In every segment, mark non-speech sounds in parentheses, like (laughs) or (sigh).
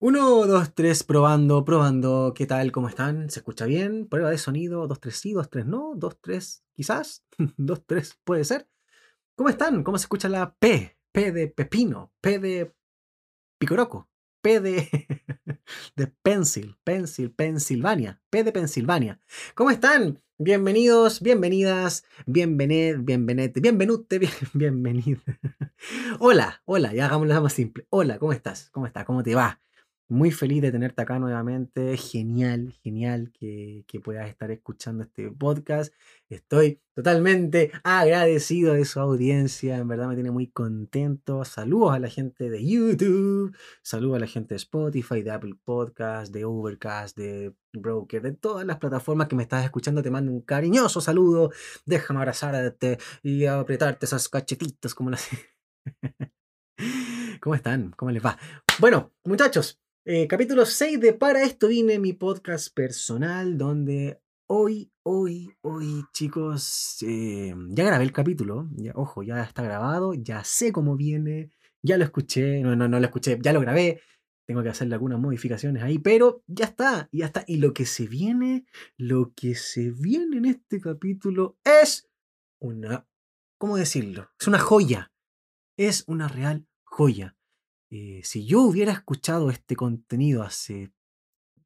Uno, dos, tres, probando, probando. ¿Qué tal? ¿Cómo están? ¿Se escucha bien? Prueba de sonido. Dos, tres sí, dos, tres no. Dos, tres quizás. (laughs) dos, tres puede ser. ¿Cómo están? ¿Cómo se escucha la P? P de pepino. P de picoroco. P de, (laughs) de pencil. Pencil, Pensilvania. P de Pensilvania. ¿Cómo están? Bienvenidos, bienvenidas, bienvened, bienvenete, bienvenute, (laughs) bien, bienvenido. hola, hola, ya hagámoslo más simple. Hola, ¿cómo estás? ¿Cómo estás? ¿Cómo te va? Muy feliz de tenerte acá nuevamente. Genial, genial que, puedas estar escuchando este podcast. Estoy totalmente agradecido de su audiencia. En verdad me tiene muy contento. Saludos a la gente de YouTube. Saludos a la gente de Spotify, de Apple Podcast, de Overcast, de Broker, de todas las plataformas que me estás escuchando. Te mando un cariñoso saludo. Déjame abrazarte y apretarte esas cachetitas como las... (laughs) ¿Cómo están? ¿Cómo les va? Bueno, muchachos, eh, capítulo 6 de Para esto vine, mi podcast personal, donde hoy, hoy, hoy, chicos, eh, ya grabé el capítulo, ya, ojo, ya está grabado, ya sé cómo viene, ya lo escuché, no, no, no lo escuché, ya lo grabé, tengo que hacerle algunas modificaciones ahí, pero ya está, ya está. Y lo que se viene, lo que se viene en este capítulo es una, ¿cómo decirlo? Es una joya, es una real joya. Eh, si yo hubiera escuchado este contenido hace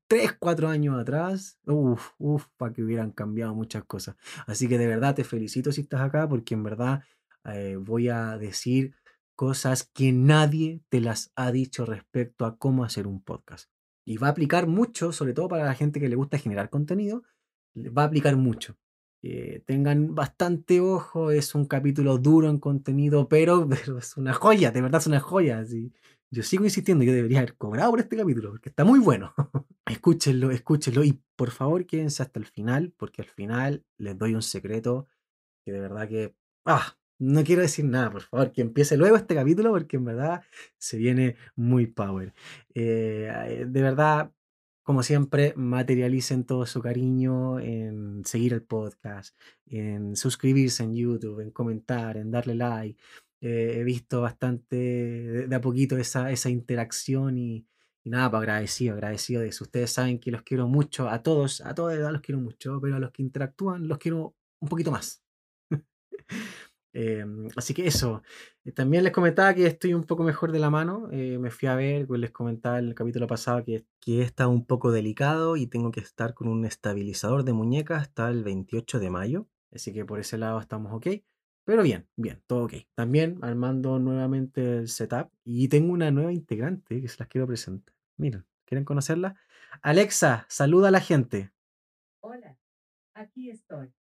3, 4 años atrás, uff, uff, para que hubieran cambiado muchas cosas. Así que de verdad te felicito si estás acá, porque en verdad eh, voy a decir cosas que nadie te las ha dicho respecto a cómo hacer un podcast. Y va a aplicar mucho, sobre todo para la gente que le gusta generar contenido, va a aplicar mucho. Eh, tengan bastante ojo, es un capítulo duro en contenido, pero, (laughs) pero, es una joya, de verdad es una joya. Yo sigo insistiendo, yo debería haber cobrado por este capítulo, porque está muy bueno. (laughs) escúchenlo, escúchenlo y por favor quédense hasta el final, porque al final les doy un secreto que de verdad que... Ah, no quiero decir nada, por favor, que empiece luego este capítulo, porque en verdad se viene muy power. Eh, de verdad, como siempre, materialicen todo su cariño en seguir el podcast, en suscribirse en YouTube, en comentar, en darle like, eh, he visto bastante de, a poquito esa, esa interacción y, y nada, pues agradecido, agradecido de eso. Ustedes saben que los quiero mucho, a todos, a todos los quiero mucho, pero a los que interactúan los quiero un poquito más. (laughs) Em, así que eso. Eh, también les comentaba que estoy un poco mejor de la mano. Eh, me fui a ver, pues les comentaba en el capítulo pasado que, que he estado un poco delicado y tengo que estar con un estabilizador de muñeca hasta el 28 de mayo. Así que por ese lado estamos ok. Pero bien, bien, todo ok. También armando nuevamente el setup y tengo una nueva integrante que se las quiero presentar. Miren, ¿quieren conocerla? Alexa, saluda a la gente. Hola, aquí estoy.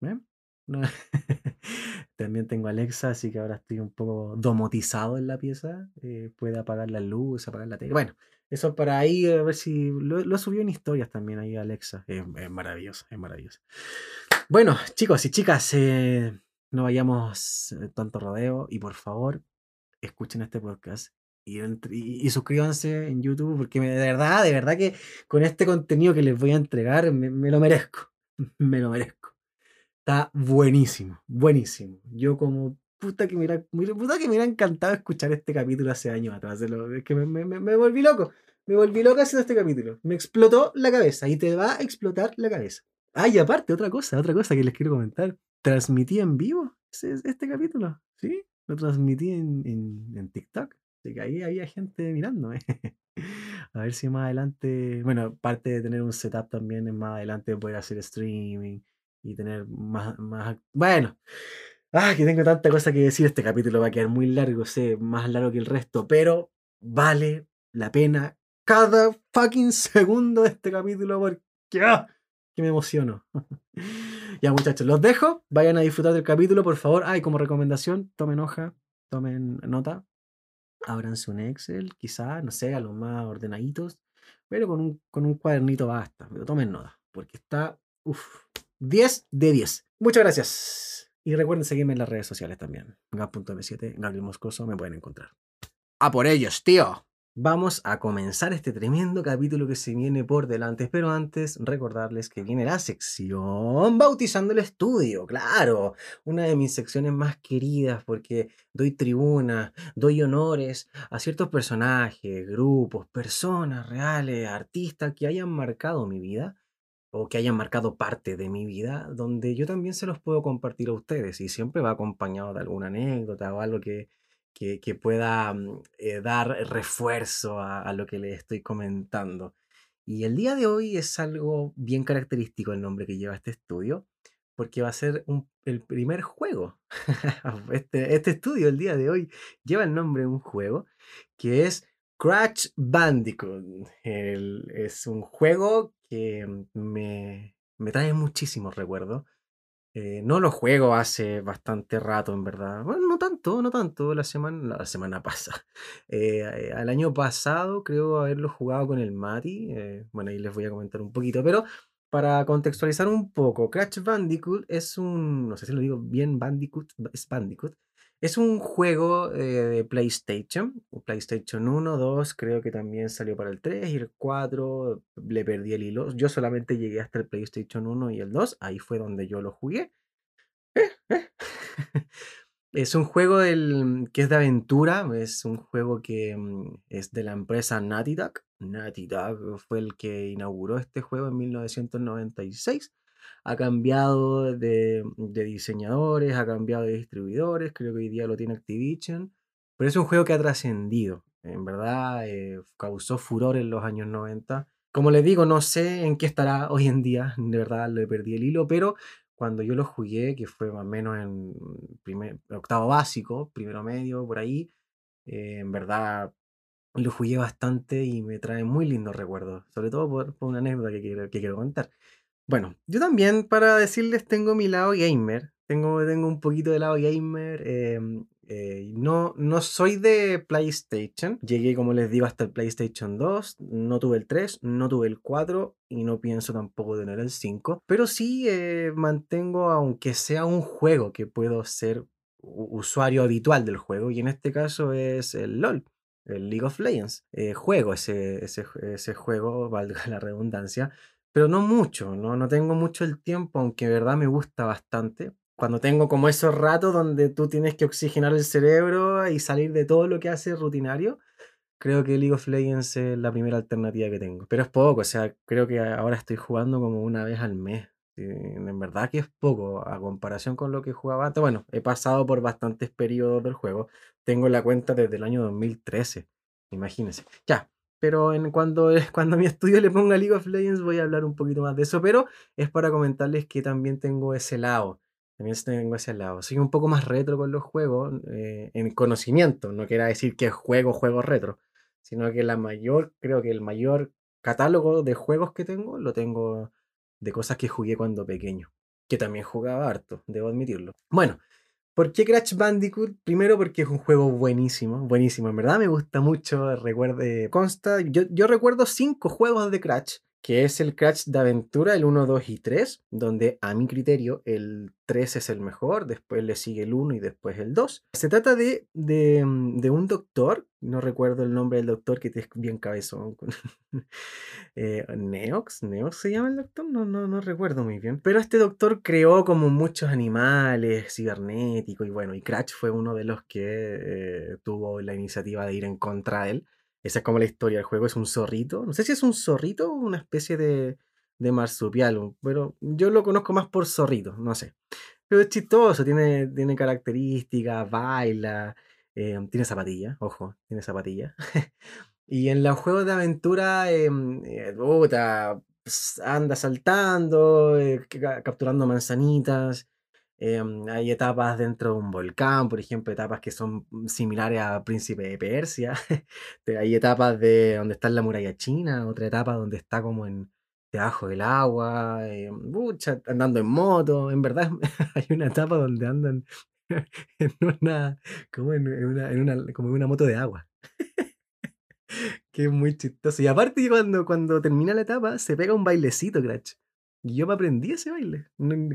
¿Ven? (laughs) También tengo Alexa, así que ahora estoy un poco domotizado en la pieza. Eh, puede apagar la luz, apagar la tele. Bueno, eso para ahí, a ver si lo, lo subió en historias también ahí Alexa. Es, es maravilloso, es maravilloso. Bueno, chicos y chicas, eh, no vayamos eh, tanto rodeo y por favor escuchen este podcast y, suscríbanse en YouTube porque de verdad, de verdad que con este contenido que les voy a entregar me, lo merezco, (laughs) me lo merezco. Está buenísimo, buenísimo. Yo como puta que me puta que me hubiera encantado escuchar este capítulo hace años atrás. Es que me volví loco, me volví loco haciendo este capítulo. Me explotó la cabeza y te va a explotar la cabeza. Ah, y aparte, otra cosa, otra cosa que les quiero comentar transmití en vivo este capítulo, ¿sí? Lo transmití en, en, TikTok. Así que ahí había gente mirándome. (laughs) A ver si más adelante, bueno, parte de tener un setup también más adelante poder hacer streaming y tener más, más, bueno, ah, que tengo tanta cosa que decir, este capítulo va a quedar muy largo, sé, más largo que el resto, pero vale la pena cada fucking segundo de este capítulo porque, ah, que me emociono. (laughs) ya muchachos, los dejo. Vayan a disfrutar del capítulo, por favor. Ay, como recomendación, tomen hoja, tomen nota. Ábranse un Excel, quizá, no sé, a los más ordenaditos. Pero con un, con un cuadernito basta. Pero tomen nota, porque está, uff, 10 de 10. Muchas gracias. Y recuerden seguirme en las redes sociales también. Gap.m7, Gabriel Moscoso, me pueden encontrar. A por ellos, tío. Vamos a comenzar este tremendo capítulo que se viene por delante. Pero antes, recordarles que viene la sección Bautizando el Estudio. Claro, una de mis secciones más queridas porque doy tribuna, doy honores a ciertos personajes, grupos, personas reales, artistas que hayan marcado mi vida o que hayan marcado parte de mi vida, donde yo también se los puedo compartir a ustedes y siempre va acompañado de alguna anécdota o algo que, que, que pueda mm, eh, dar refuerzo a, a lo que les estoy comentando. Y el día de hoy es algo bien característico el nombre que lleva este estudio, porque va a ser un- el primer juego. (laughs) Este, este estudio el día de hoy lleva el nombre de un juego que es Crash Bandicoot. Es un juego que me, me trae muchísimos recuerdos. Eh, no lo juego hace bastante rato, en verdad. Bueno, no tanto, no tanto. La semana, la semana (laughs) pasada. Eh, eh, al año pasado creo haberlo jugado con el Mati. eh, bueno, ahí les voy a comentar un poquito. Pero para contextualizar un poco, Crash Bandicoot es un, no sé si lo digo bien, Bandicoot, es Bandicoot. Es un juego eh, de PlayStation, PlayStation 1, 2, creo que también salió para el 3 y el 4, le perdí el hilo. Yo solamente llegué hasta el PlayStation 1 y el 2, ahí fue donde yo lo jugué. (laughs) Es un juego del, que es de aventura, es un juego que mm, es de la empresa Naughty Dog. Naughty Dog fue el que inauguró este juego en 1996. Ha cambiado de, de diseñadores, ha cambiado de distribuidores, creo que hoy día lo tiene Activision, pero es un juego que ha trascendido. En verdad, eh, causó furor en los años 90. Como les digo, no sé en qué estará hoy en día, de verdad le perdí el hilo, pero cuando yo lo jugué, que fue más o menos en primer, octavo básico, primero medio, por ahí, eh, en verdad lo jugué bastante y me trae muy lindos recuerdos, sobre todo por, por una anécdota que quiero, que quiero contar. Bueno, yo también para decirles tengo mi lado gamer, tengo, tengo un poquito de lado gamer, em, eh, no, no soy de PlayStation, llegué como les digo hasta el PlayStation 2, no tuve el 3, no tuve el 4 y no pienso tampoco tener el 5, pero sí eh, mantengo aunque sea un juego que puedo ser usuario habitual del juego y en este caso es el LOL. El League of Legends. Eh, juego ese, ese, ese juego, valga (laughs) la redundancia, pero no mucho, no, no tengo mucho el tiempo, aunque de verdad me gusta bastante. Cuando tengo como esos ratos donde tú tienes que oxigenar el cerebro y salir de todo lo que hace rutinario, creo que League of Legends es la primera alternativa que tengo. Pero es poco, o sea, creo que ahora estoy jugando como una vez al mes. En verdad que es poco a comparación con lo que jugaba antes. Bueno, he pasado por bastantes periodos del juego. Tengo la cuenta desde el año 2013, imagínense. Ya, pero en cuando, cuando mi estudio le ponga League of Legends voy a hablar un poquito más de eso, pero es para comentarles que también tengo ese lado. También tengo ese lado. Soy un poco más retro con los juegos, eh, en conocimiento. No quiera decir que juego juegos retro, sino que la mayor, creo que el mayor catálogo de juegos que tengo lo tengo de cosas que jugué cuando pequeño. Que también jugaba harto, debo admitirlo. Bueno, ¿Por qué Crash Bandicoot? Primero porque es un juego buenísimo, buenísimo. En verdad me gusta mucho. Recuerde, consta, yo, yo recuerdo cinco juegos de Crash, que es el Crash de aventura, el 1, 2 y 3, donde a mi criterio el 3 es el mejor, después le sigue el 1 y después el 2. Se trata de, de, mm, de un doctor, no recuerdo el nombre del doctor que es bien cabezón. (laughs) eh, Neox, Neox se llama el doctor, no, no, no recuerdo muy bien. Pero este doctor creó como muchos animales cibernéticos y bueno, y Crash fue uno de los que eh, tuvo la iniciativa de ir en contra de él. Esa es como la historia del juego, es un zorrito. No sé si es un zorrito o una especie de, de marsupial, pero yo lo conozco más por zorrito, no sé. Pero es chistoso, tiene, tiene características, baila, eh, tiene zapatillas, ojo, tiene zapatillas. (laughs) Y en los juegos de aventura, eh, ps, anda saltando, eh, ca- capturando manzanitas. Em, hay etapas dentro de un volcán, por ejemplo, etapas que son similares a Príncipe de Persia. (laughs) Hay etapas de donde está la muralla china, otra etapa donde está como en debajo del agua, pucha, andando en moto. En verdad, (laughs) hay una etapa donde andan (laughs) en una, como en una, como en una moto de agua. Que es muy chistoso. Y aparte cuando, cuando termina la etapa, se pega un bailecito, Crash. Y yo me aprendí ese baile.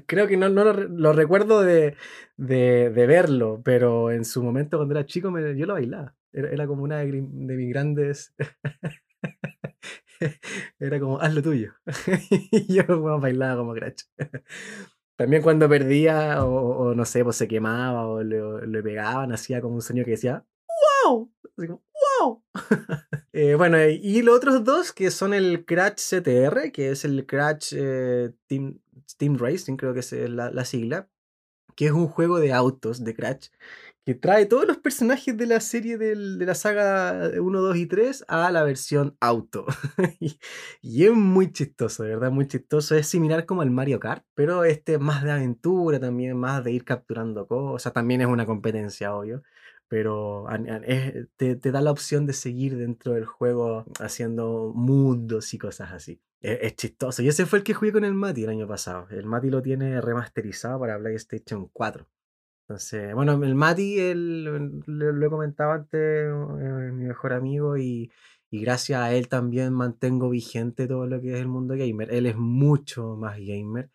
Creo que no, no lo, lo recuerdo de, de, de verlo, pero en su momento cuando era chico me- yo lo bailaba. Era, era como una de, de mis grandes. (laughs) Era como, haz lo tuyo. (laughs) y yo bueno, bailaba como Crash. También cuando perdía, o, o no sé, pues se quemaba o le, le pegaban, hacía como un sonido que decía, ¡Wow! ¡Wow! (laughs) Eh, bueno, eh, y los otros dos, que son el Crash CTR, que es el Crash eh, Team, Racing, creo que es la, la sigla, que es un juego de autos de Crash, que trae todos los personajes de la serie de la saga 1, 2 y 3 a la versión auto. (laughs) y, y es muy chistoso, de verdad, muy chistoso. Es similar como el Mario Kart, pero este es más de aventura también, más de ir capturando cosas. También es una competencia, obvio. Pero es- te, te da la opción de seguir dentro del juego haciendo mundos y cosas así. Es, es chistoso. Y ese fue el que jugué con el Mati el año pasado. El Mati lo tiene remasterizado para PlayStation 4. Entonces, bueno, el Mati, él, lo he comentado antes, eh, mi mejor amigo, y, y gracias a él también mantengo vigente todo lo que es el mundo gamer. Él es mucho más gamer,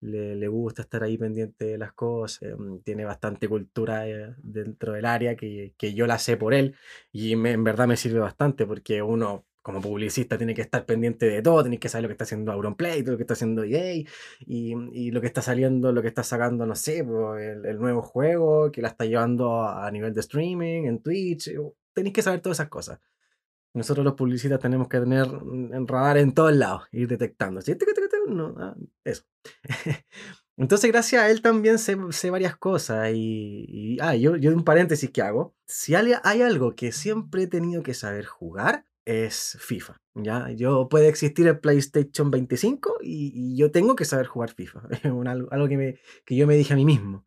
le, le gusta estar ahí pendiente de las cosas, em, tiene bastante cultura eh, dentro del área que, que yo la sé por él, y me- en verdad me sirve bastante porque uno... Como publicista tiene que estar pendiente de todo, tienes que saber lo que está haciendo Auronplay, lo que está haciendo EA, y, y lo que está saliendo, lo que está sacando, no sé, el, el nuevo juego que la está llevando a, a nivel de streaming, en Twitch. eh, Tenéis que saber todas esas cosas. Nosotros los publicistas tenemos que tener mm, en radar en todos lados, ir detectando. No, ah, eso. (laughs) Entonces, gracias a él también sé, varias cosas. Y, ah, yo, yo un paréntesis que hago. Si hay, algo que siempre he tenido que saber jugar, es FIFA. ¿ya? Yo puede existir el PlayStation 25 y, yo tengo que saber jugar FIFA. (laughs) Es algo, algo que, me, que yo me dije a mí mismo.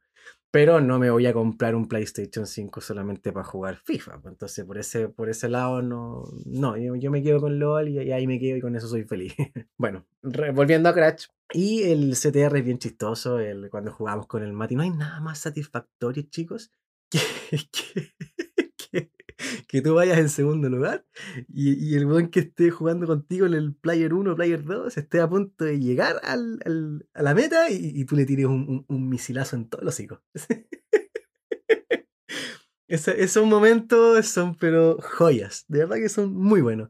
Pero no me voy a comprar un PlayStation 5 solamente para jugar FIFA. pues, Entonces, por ese, por ese lado, no. No, yo, yo me quedo con LOL y, ahí me quedo y con eso soy feliz. (laughs) bueno, volviendo a Crash. Y el CTR es bien chistoso. El, cuando jugamos con el Mati, no hay nada más satisfactorio, chicos, (laughs) que, que, que, tú vayas en segundo lugar y, y el weón que esté jugando contigo en el Player 1, Player 2, esté a punto de llegar al, al- a la meta y, y tú le tires un, un- un misilazo en todos los hocico. (laughs) Ese- esos momentos son pero joyas, de verdad que son muy buenos.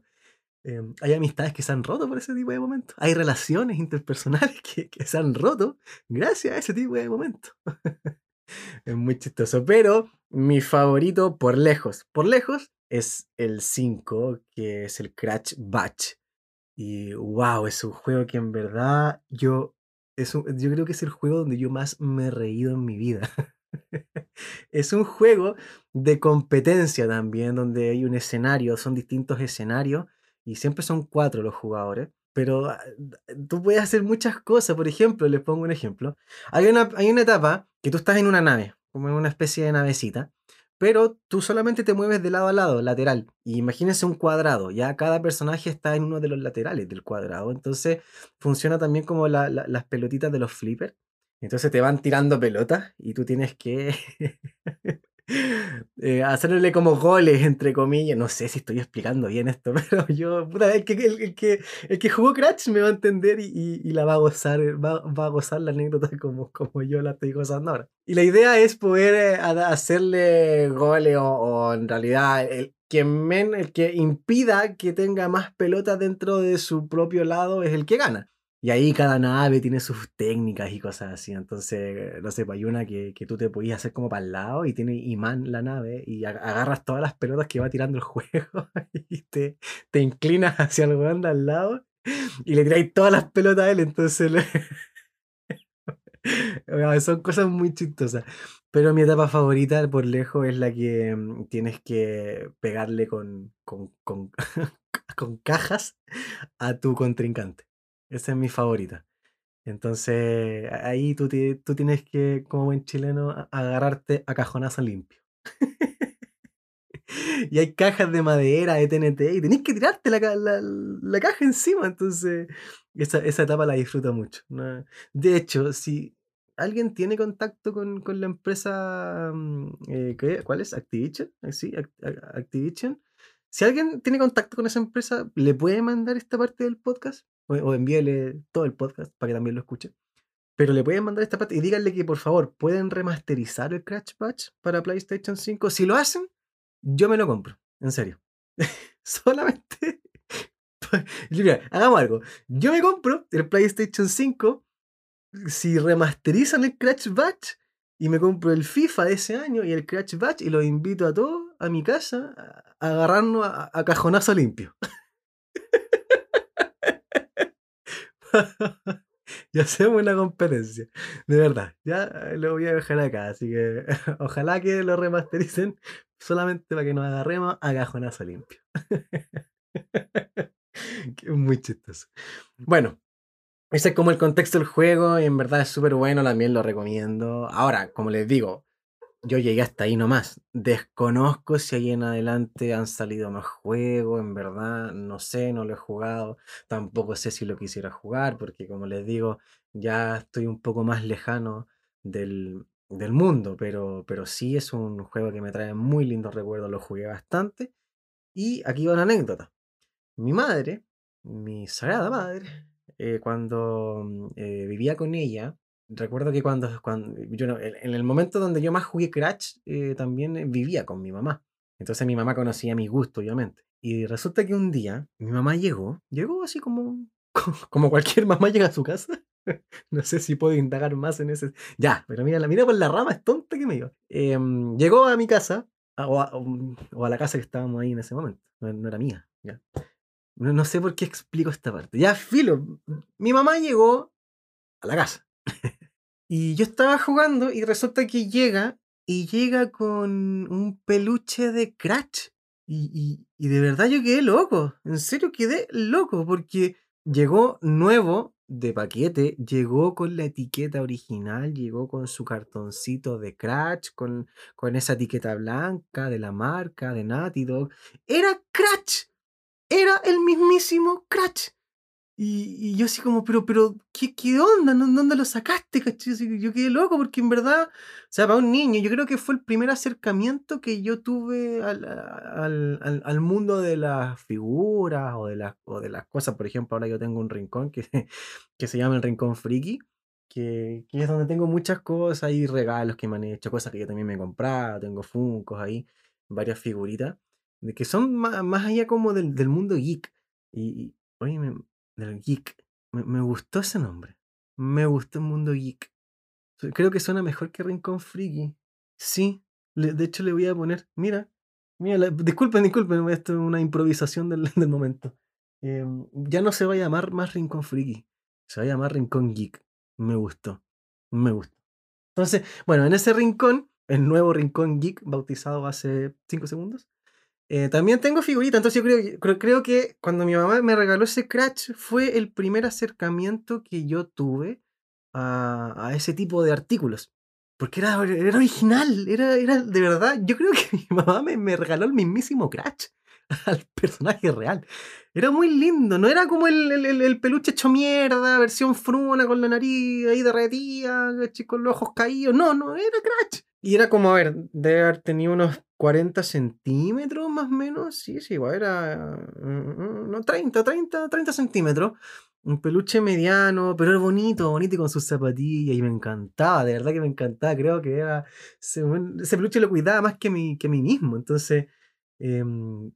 Eh, hay amistades que se han roto por ese tipo de momentos. Hay relaciones interpersonales (laughs) que, que se han roto gracias a ese tipo de momentos. (laughs) Es muy chistoso. Pero mi favorito por lejos, por lejos, es el 5, que es el Crash Batch. Y wow, es un juego que en verdad yo, es yo creo que es el juego donde yo más me he reído en mi vida. (laughs) es un juego de competencia también, donde hay un escenario, son distintos escenarios y siempre son cuatro los jugadores. Pero ah, tú puedes hacer muchas cosas. Por ejemplo, les pongo un ejemplo. Hay una, hay una etapa que tú estás en una nave, como en una especie de navecita, pero tú solamente te mueves de lado a lado, lateral. Y imagínense un cuadrado, ya cada personaje está en uno de los laterales del cuadrado. Entonces funciona también como la- la- las pelotitas de los flippers. Entonces te van tirando pelotas y tú tienes que (laughs) eh, hacerle como goles, entre comillas. No sé si estoy explicando bien esto, (laughs) pero yo, puta, el que, el, el que, el que jugó Crash me va a entender y, y- y la va a gozar, va, va a gozar la anécdota (laughs) como, como yo la estoy gozando ahora. Y la idea es poder eh, hacerle goles o, o en realidad el que, men- el que impida que tenga más pelotas dentro de su propio lado es el que gana. Y ahí cada nave tiene sus técnicas y cosas así. Entonces, no sé, pues hay una que, que tú te podías hacer como para el lado y tiene imán la nave y ag- agarras todas las pelotas que va tirando el (laughs) juego y te, te inclinas hacia el weón al lado y le tiráis todas las pelotas a él. Entonces, le- (laughs) son cosas muy chistosas. Pero mi etapa favorita por lejos es la que mm, tienes que pegarle con, con, con, (laughs) con cajas a tu contrincante. Esa es mi favorita. Entonces, ahí tú, tú tienes que, como buen chileno, agarrarte a cajonazo limpio. (laughs) Y hay cajas de madera, de TNT, y tenés que tirarte la, la- la caja encima. Entonces, esa, esa etapa la disfruto mucho. De hecho, si alguien tiene contacto con, con la empresa, mm, eh, ¿qué? ¿cuál es? Activision. eh, Sí, Activision. Si alguien tiene contacto con esa empresa, ¿le puede mandar esta parte del podcast? O, o envíele todo el podcast para que también lo escuche. Pero le pueden mandar esta parte y díganle que por favor pueden remasterizar el Crash Patch para PlayStation 5. Si lo hacen, yo me lo compro. En serio. (laughs) Solamente. (laughs) Hagamos algo. Yo me compro el PlayStation 5 si remasterizan el Crash Batch y me compro el FIFA de ese año y el Crash Batch y los invito a todos a mi casa a agarrarnos a cajonazo limpio. (laughs) (laughs) y hacemos una competencia. De verdad, ya lo voy a dejar acá. Así que (laughs) ojalá que lo remastericen solamente para que nos agarremos a cajonazo limpio. (laughs) muy chistoso. Bueno, ese es como el contexto del juego y en verdad es súper bueno, también lo recomiendo. Ahora, como les digo, yo llegué hasta ahí nomás. Desconozco si ahí en adelante han salido más juegos, en verdad, no sé, no lo he jugado. Tampoco sé si lo quisiera jugar, porque como les digo, ya estoy un poco más lejano del, del mundo, pero, pero sí es un juego que me trae muy lindos recuerdos, lo jugué bastante. Y aquí va una anécdota. Mi madre, mi sagrada madre, eh, cuando mm, eh, vivía con ella, recuerdo que cuando, cuando yo en el momento donde yo más jugué Crash, eh, también eh, vivía con mi mamá. Entonces mi mamá conocía mi gusto, obviamente. Y resulta que un día mi mamá llegó, llegó así como, (laughs) como cualquier mamá llega a su casa. (laughs) No sé si puedo indagar más en ese. Ya, pero mira, mira por la rama, es tonta que me iba. Em, llegó a mi casa, o a, o a la casa que estábamos ahí en ese momento. No, no era mía. No, no sé por qué explico esta parte. Ya, filo. Mi mamá llegó a la casa. (laughs) Y yo estaba jugando y resulta que llega y llega con un peluche de Crash. Y, y- de verdad yo quedé loco. En serio quedé loco porque llegó nuevo de paquete, llegó con la etiqueta original, llegó con su cartoncito de Crash, con, con esa etiqueta blanca de la marca de Naughty Dog. Era Crash. Era el mismísimo Crash. Y, yo así como, pero, pero, ¿qué, qué onda? ¿Dó- ¿Dónde lo sacaste? yo quedé loco porque en verdad, o sea, para un niño, yo creo que fue el primer acercamiento que yo tuve al, al, al- mundo de las figuras o de las, o de las cosas. Por ejemplo, ahora yo tengo un rincón que, (laughs) que se llama el Rincón Friki, que, es donde tengo muchas cosas y regalos que me han hecho, cosas que yo también me he comprado, tengo Funkos ahí, varias figuritas, que son más, más allá como del, del mundo geek. Y, y, oye, me- del geek. Me, me gustó ese nombre. Me gustó el mundo geek. Creo que suena mejor que Rincón Friki. Sí, de hecho le voy a poner, mira, mira, disculpen, disculpen, esto es una improvisación del, (laughs) del momento. Em, ya no se va a llamar más Rincón Friki, se va a llamar Rincón Geek. Me gustó, me gustó. Entonces, bueno, en ese rincón, el nuevo Rincón Geek, bautizado hace 5 segundos, eh, también tengo figuritas, entonces yo creo, creo, creo que cuando mi mamá me regaló ese Crash fue el primer acercamiento que yo tuve a, a ese tipo de artículos. Porque era, era original, era, era de verdad. Yo creo que (laughs) mi mamá me, me regaló el mismísimo Crash (laughs) al personaje real. Era muy lindo, no era como el, el- el- el peluche hecho mierda, versión fruna con la nariz ahí derretida, con los ojos caídos. No, no, era Crash. Y era como, a ver, debe haber tenido unos 40 centímetros más o menos. Sí, sí, igual era. mm, mm, No, 30, 30, 30 centímetros. Un peluche mediano, pero era bonito, bonito y con sus zapatillas. Y me encantaba, de verdad que me encantaba. Creo que era. Ese, peluche lo cuidaba más que mí, que mí mismo. Entonces,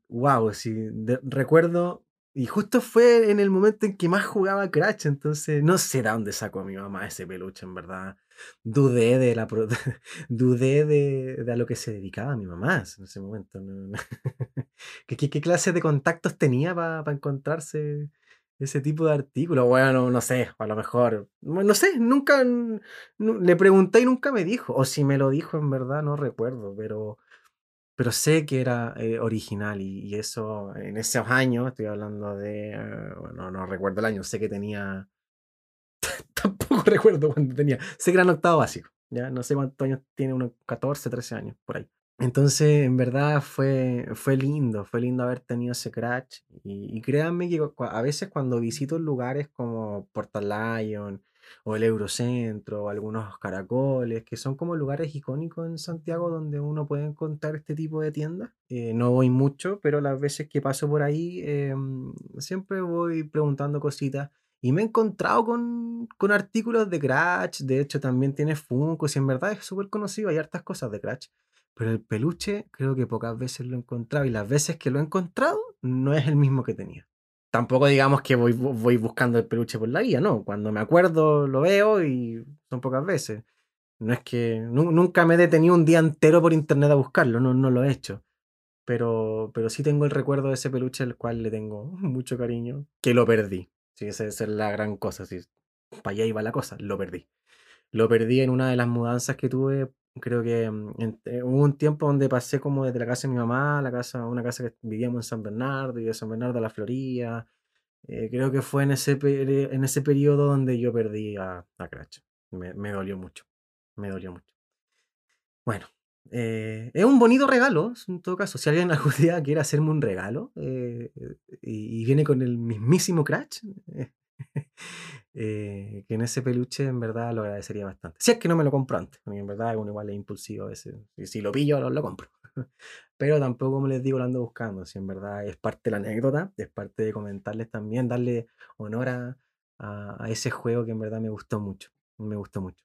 wow, sí, de- recuerdo. Y justo fue en el momento en que más jugaba Crash. Entonces, no sé de dónde sacó a mi mamá ese peluche, en verdad. Dudé de la. (laughs) dudé de, de a lo que se dedicaba mi mamá en ese momento. no- no. (laughs) ¿Qué, qué, qué clase de contactos tenía para encontrarse ese tipo de artículos? Bueno, no sé, a lo mejor. No sé, nunca le pregunté y nunca me dijo. O si me lo dijo en verdad, no recuerdo, pero, pero sé que era eh, original y, eso en esos años, estoy hablando de. eh, bueno, no recuerdo el año, sé que tenía. (laughs) Tampoco recuerdo cuánto tenía. Sé que era en octavo básico. Ya no sé cuántos años tiene, unos 14, 13 años, por ahí. Entonces, en verdad fue, fue lindo, fue lindo haber tenido ese crash. Y, y créanme que a veces cuando visito lugares como Portal Lion o el Eurocentro o algunos caracoles, que son como lugares icónicos en Santiago donde uno puede encontrar este tipo de tiendas, eh, no voy mucho, pero las veces que paso por ahí em, siempre voy preguntando cositas. Y me he encontrado con, con artículos de Crash, de hecho también tiene Funko, y en verdad es súper conocido, hay hartas cosas de Crash. pero el peluche creo que pocas veces lo he encontrado y las veces que lo he encontrado no es el mismo que tenía. Tampoco digamos que voy, voy buscando el peluche por la vía, no. Cuando me acuerdo lo veo y son pocas veces. No es que nunca me he detenido un día entero por internet a buscarlo, no, no lo he hecho. Pero, pero sí tengo el recuerdo de ese peluche al cual le tengo mucho cariño, que lo perdí. Sí, esa, es la gran cosa. Sí, para allá iba la cosa, lo perdí. Lo perdí en una de las mudanzas que tuve. Creo que mm, eh, hubo un tiempo donde pasé como desde la casa de mi mamá a la casa, una casa que vivíamos en San Bernardo y de San Bernardo a la Florida. Eh, creo que fue en ese, en ese periodo donde yo perdí a, a Crash. Me, me dolió mucho. Me dolió mucho. Bueno, eh, es un bonito regalo, en todo caso. Si alguien (laughs) algún día quiere hacerme un regalo y, y, viene con el mismísimo Crash, Eh, (laughs) que en ese peluche en verdad lo agradecería bastante. Si es que no me lo compro antes, en verdad uno igual es impulsivo ese. Y si lo pillo, lo, lo compro. (laughs) Pero tampoco, como les digo, lo ando buscando. Si en verdad es parte de la anécdota, es parte de comentarles también, darle honor a, a, ese juego que en verdad me gustó mucho. Me gustó mucho.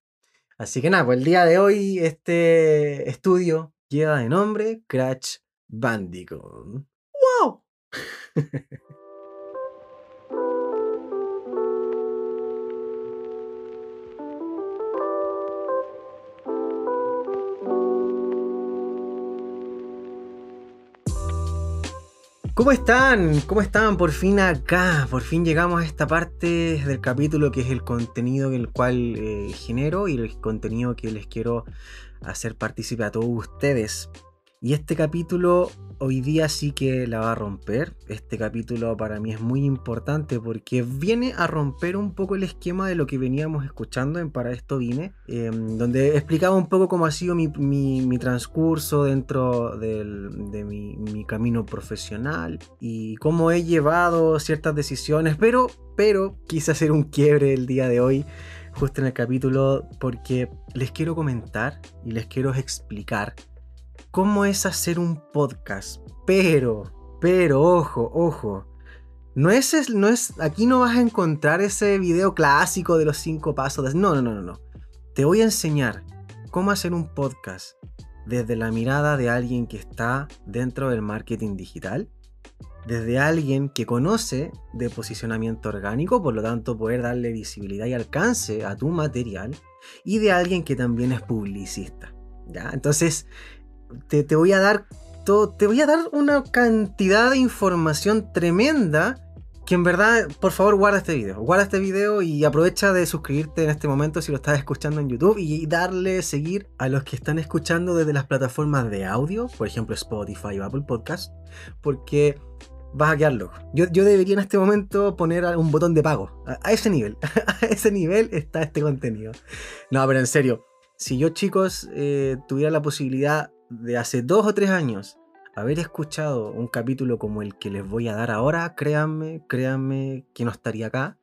Así que nada, pues el día de hoy este estudio lleva de nombre Crash Bandicoot. ¡Wow! (laughs) ¿Cómo están? ¿Cómo están? Por fin acá, por fin llegamos a esta parte del capítulo que es el contenido el cual eh, genero y el contenido que les quiero hacer partícipe a todos ustedes. Y este capítulo hoy día sí que la va a romper. Este capítulo para mí es muy importante porque viene a romper un poco el esquema de lo que veníamos escuchando en Para esto vine, em, donde explicaba un poco cómo ha sido mi, transcurso dentro de mi, mi, camino profesional y cómo he llevado ciertas decisiones, pero, pero quise hacer un quiebre el día de hoy justo en el capítulo porque les quiero comentar y les quiero explicar cómo es hacer un podcast. Pero, pero, ojo, ojo. No es, no es, aquí no vas a encontrar ese video clásico de los cinco pasos. No, no, no, no. Te voy a enseñar cómo hacer un podcast desde la mirada de alguien que está dentro del marketing digital, desde alguien que conoce de posicionamiento orgánico, por lo tanto poder darle visibilidad y alcance a tu material, y de alguien que también es publicista. ¿ya? Entonces, te, voy a dar todo, te voy a dar una cantidad de información tremenda que en verdad, por favor, guarda este video. Guarda este video y aprovecha de suscribirte en este momento si lo estás escuchando en YouTube y darle seguir a los que están escuchando desde las plataformas de audio, por ejemplo Spotify o Apple Podcast, porque vas a quedar loco. Yo, debería en este momento poner un botón de pago. A, ese nivel. (laughs) A ese nivel está este contenido. No, pero en serio. Si yo, chicos, eh, tuviera la posibilidad de hace dos o tres años haber escuchado un capítulo como el que les voy a dar ahora, créanme, créanme que no estaría acá.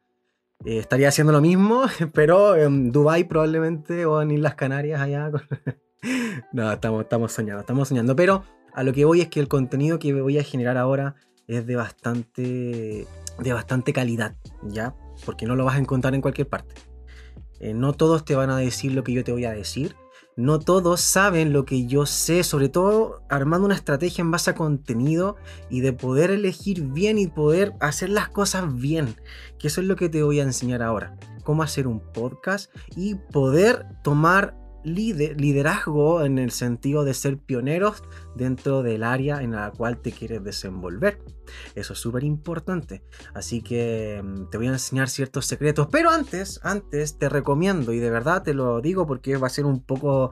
Eh, estaría haciendo lo mismo, (laughs) pero en Dubai probablemente o en Islas Canarias allá. (laughs) no, estamos, estamos soñando, estamos soñando. Pero a lo que voy es que el contenido que voy a generar ahora es de bastante, de bastante calidad, ¿ya? Porque no lo vas a encontrar en cualquier parte. Eh, no todos te van a decir lo que yo te voy a decir no todos saben lo que yo sé, sobre todo armando una estrategia en base a contenido y de poder elegir bien y poder hacer las cosas bien. Que eso es lo que te voy a enseñar ahora. Cómo hacer un podcast y poder tomar liderazgo en el sentido de ser pioneros dentro del área en la cual te quieres desenvolver. Eso es súper importante. Así que mm, te voy a enseñar ciertos secretos. Pero antes, antes te recomiendo, y de verdad te lo digo porque va a ser un poco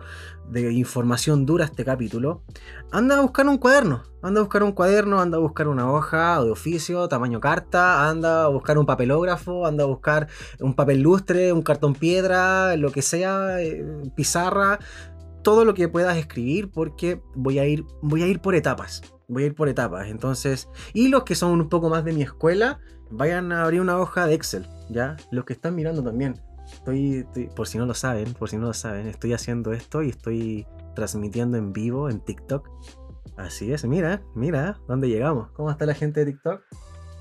de información dura este capítulo. Anda a buscar un cuaderno. Anda a buscar un cuaderno, anda a buscar una hoja de oficio, tamaño carta, anda a buscar un papelógrafo, anda a buscar un papel lustre, un cartón piedra, lo que sea, eh, pizarra todo lo que puedas escribir porque voy a ir, voy a ir por etapas. Voy a ir por etapas. Entonces, y los que son un poco más de mi escuela, vayan a abrir una hoja de Excel, ¿ya? Los que están mirando también. Estoy, por si no lo saben, por si no lo saben, estoy haciendo esto y estoy transmitiendo en vivo en TikTok. Así es, mira, mira, ¿dónde llegamos? ¿Cómo está la gente de TikTok?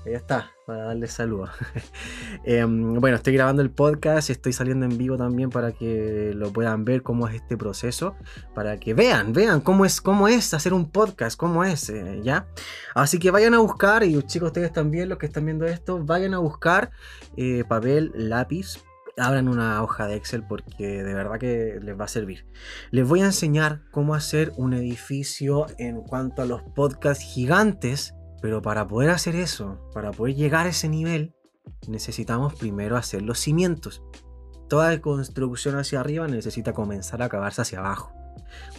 Ya está, para darle saludos. (laughs) Em, bueno, estoy grabando el podcast, estoy saliendo en vivo también para que lo puedan ver cómo es este proceso, para que vean, vean cómo es, cómo es hacer un podcast, cómo es, eh, ¿ya? Así que vayan a buscar, y chicos, ustedes también, los que están viendo esto, vayan a buscar eh, papel, lápiz, abran una hoja de Excel porque de verdad que les va a servir. Les voy a enseñar cómo hacer un edificio en cuanto a los podcasts gigantes pero para poder hacer eso, para poder llegar a ese nivel, necesitamos primero hacer los cimientos. Toda construcción hacia arriba necesita comenzar a acabarse hacia abajo.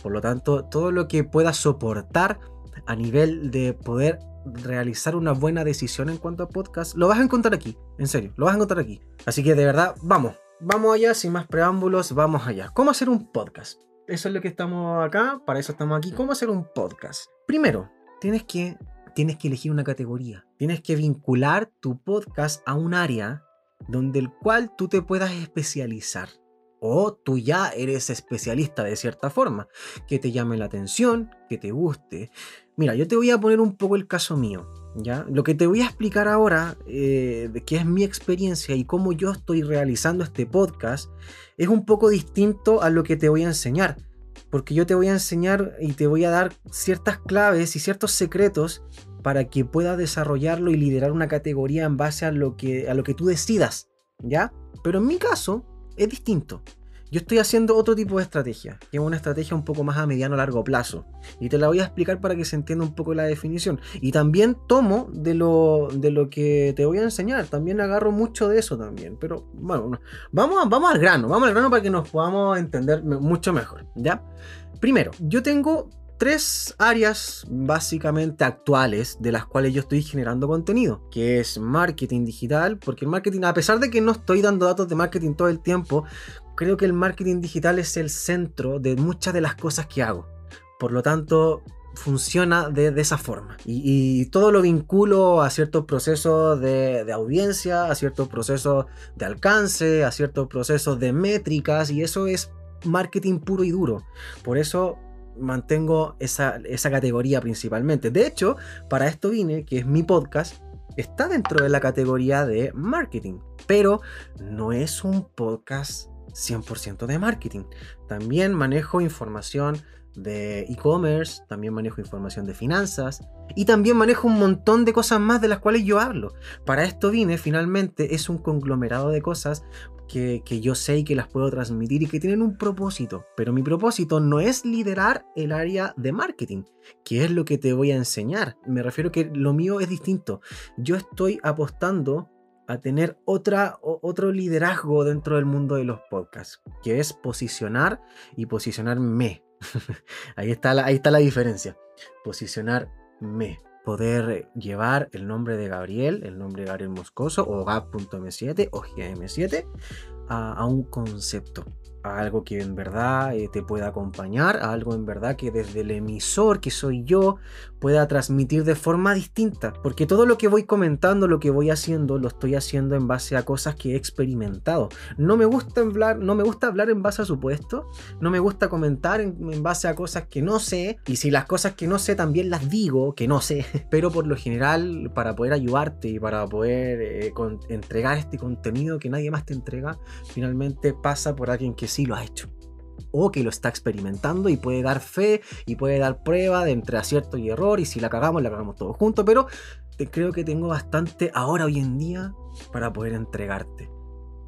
Por lo tanto, todo lo que pueda soportar a nivel de poder realizar una buena decisión en cuanto a podcast, lo vas a encontrar aquí, en serio, lo vas a encontrar aquí. Así que de verdad, vamos, vamos allá, sin más preámbulos, vamos allá. ¿Cómo hacer un podcast? Eso es lo que estamos acá, para eso estamos aquí. ¿Cómo hacer un podcast? Primero, tienes que tienes que elegir una categoría. Tienes que vincular tu podcast a un área donde el cual tú te puedas especializar. O tú ya eres especialista de cierta forma. Que te llame la atención, que te guste. Mira, yo te voy a poner un poco el caso mío. ¿ya? Lo que te voy a explicar ahora, eh, de qué es mi experiencia y cómo yo estoy realizando este podcast, es un poco distinto a lo que te voy a enseñar porque yo te voy a enseñar y te voy a dar ciertas claves y ciertos secretos para que puedas desarrollarlo y liderar una categoría en base a lo que, a lo que tú decidas, ¿ya? Pero en mi caso es distinto. Yo estoy haciendo otro tipo de estrategia, que es una estrategia un poco más a mediano largo plazo. Y te la voy a explicar para que se entienda un poco la definición. Y también tomo de lo, de lo que te voy a enseñar. También agarro mucho de eso también. Pero bueno, vamos, vamos al grano, vamos al grano para que nos podamos entender mucho mejor. ¿Ya? Primero, yo tengo tres áreas básicamente actuales de las cuales yo estoy generando contenido, que es marketing digital, porque el marketing, a pesar de que no estoy dando datos de marketing todo el tiempo, creo que el marketing digital es el centro de muchas de las cosas que hago. Por lo tanto, funciona de, esa forma. Y, todo lo vinculo a ciertos procesos de, audiencia, a ciertos procesos de alcance, a ciertos procesos de métricas, y eso es marketing puro y duro. Por eso mantengo esa, esa categoría principalmente. De hecho, para esto vine, que es mi podcast, está dentro de la categoría de marketing, pero no es un podcast 100% de marketing. También manejo información de e-commerce, también manejo información de finanzas y también manejo un montón de cosas más de las cuales yo hablo. Para esto vine, finalmente, es un conglomerado de cosas que, yo sé y que las puedo transmitir y que tienen un propósito. Pero mi propósito no es liderar el área de marketing, que es lo que te voy a enseñar. Me refiero que lo mío es distinto. Yo estoy apostando a tener otra, otro liderazgo dentro del mundo de los podcasts, que es posicionar y posicionarme. (laughs) ahí, está la, ahí está la diferencia. Posicionarme. Poder llevar el nombre de Gabriel, el nombre de Gabriel Moscoso, o Gap.m7 o GM7 a, a un concepto a algo que en verdad eh, te pueda acompañar, a algo en verdad que desde el emisor que soy yo pueda transmitir de forma distinta. Porque todo lo que voy comentando, lo que voy haciendo, lo estoy haciendo en base a cosas que he experimentado. No me gusta hablar, no me gusta hablar en base a supuestos, no me gusta comentar en, base a cosas que no sé, y si las cosas que no sé también las digo, que no sé, (laughs) pero por lo general para poder ayudarte y para poder eh, entregar este contenido que nadie más te entrega, finalmente pasa por alguien que sí lo ha hecho. O que lo está experimentando y puede dar fe y puede dar prueba de entre acierto y error. Y si la cagamos, la cagamos todos juntos. Pero creo que tengo bastante ahora, hoy en día, para poder entregarte.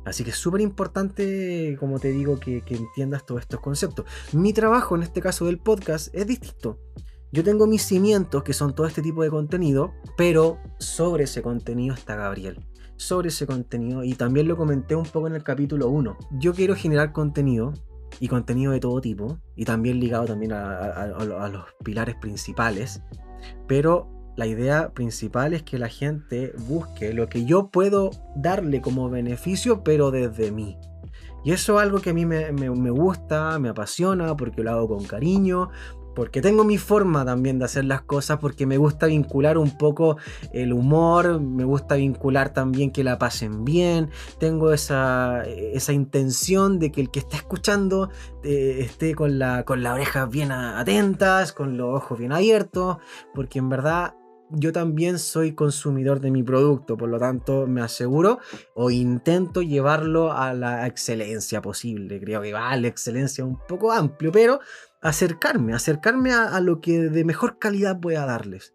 Así que es súper importante, como te digo, que, que, entiendas todos estos conceptos. Mi trabajo, en este caso del podcast, es distinto. Yo tengo mis cimientos, que son todo este tipo de contenido, pero sobre ese contenido está Gabriel sobre ese contenido y también lo comenté un poco en el capítulo 1. Yo quiero generar contenido y contenido de todo tipo y también ligado también a, los pilares principales, pero la idea principal es que la gente busque lo que yo puedo darle como beneficio, pero desde mí. Y eso es algo que a mí me, me, gusta, me apasiona, porque lo hago con cariño, porque tengo mi forma también de hacer las cosas, porque me gusta vincular un poco el humor, me gusta vincular también que la pasen bien, tengo esa, esa intención de que el que está escuchando eh, esté con, la, con las orejas bien atentas, con los ojos bien abiertos, porque en verdad yo también soy consumidor de mi producto, por lo tanto me aseguro o intento llevarlo a la excelencia posible. Creo que va a la excelencia un poco amplio, pero acercarme, acercarme a, lo que de mejor calidad pueda darles.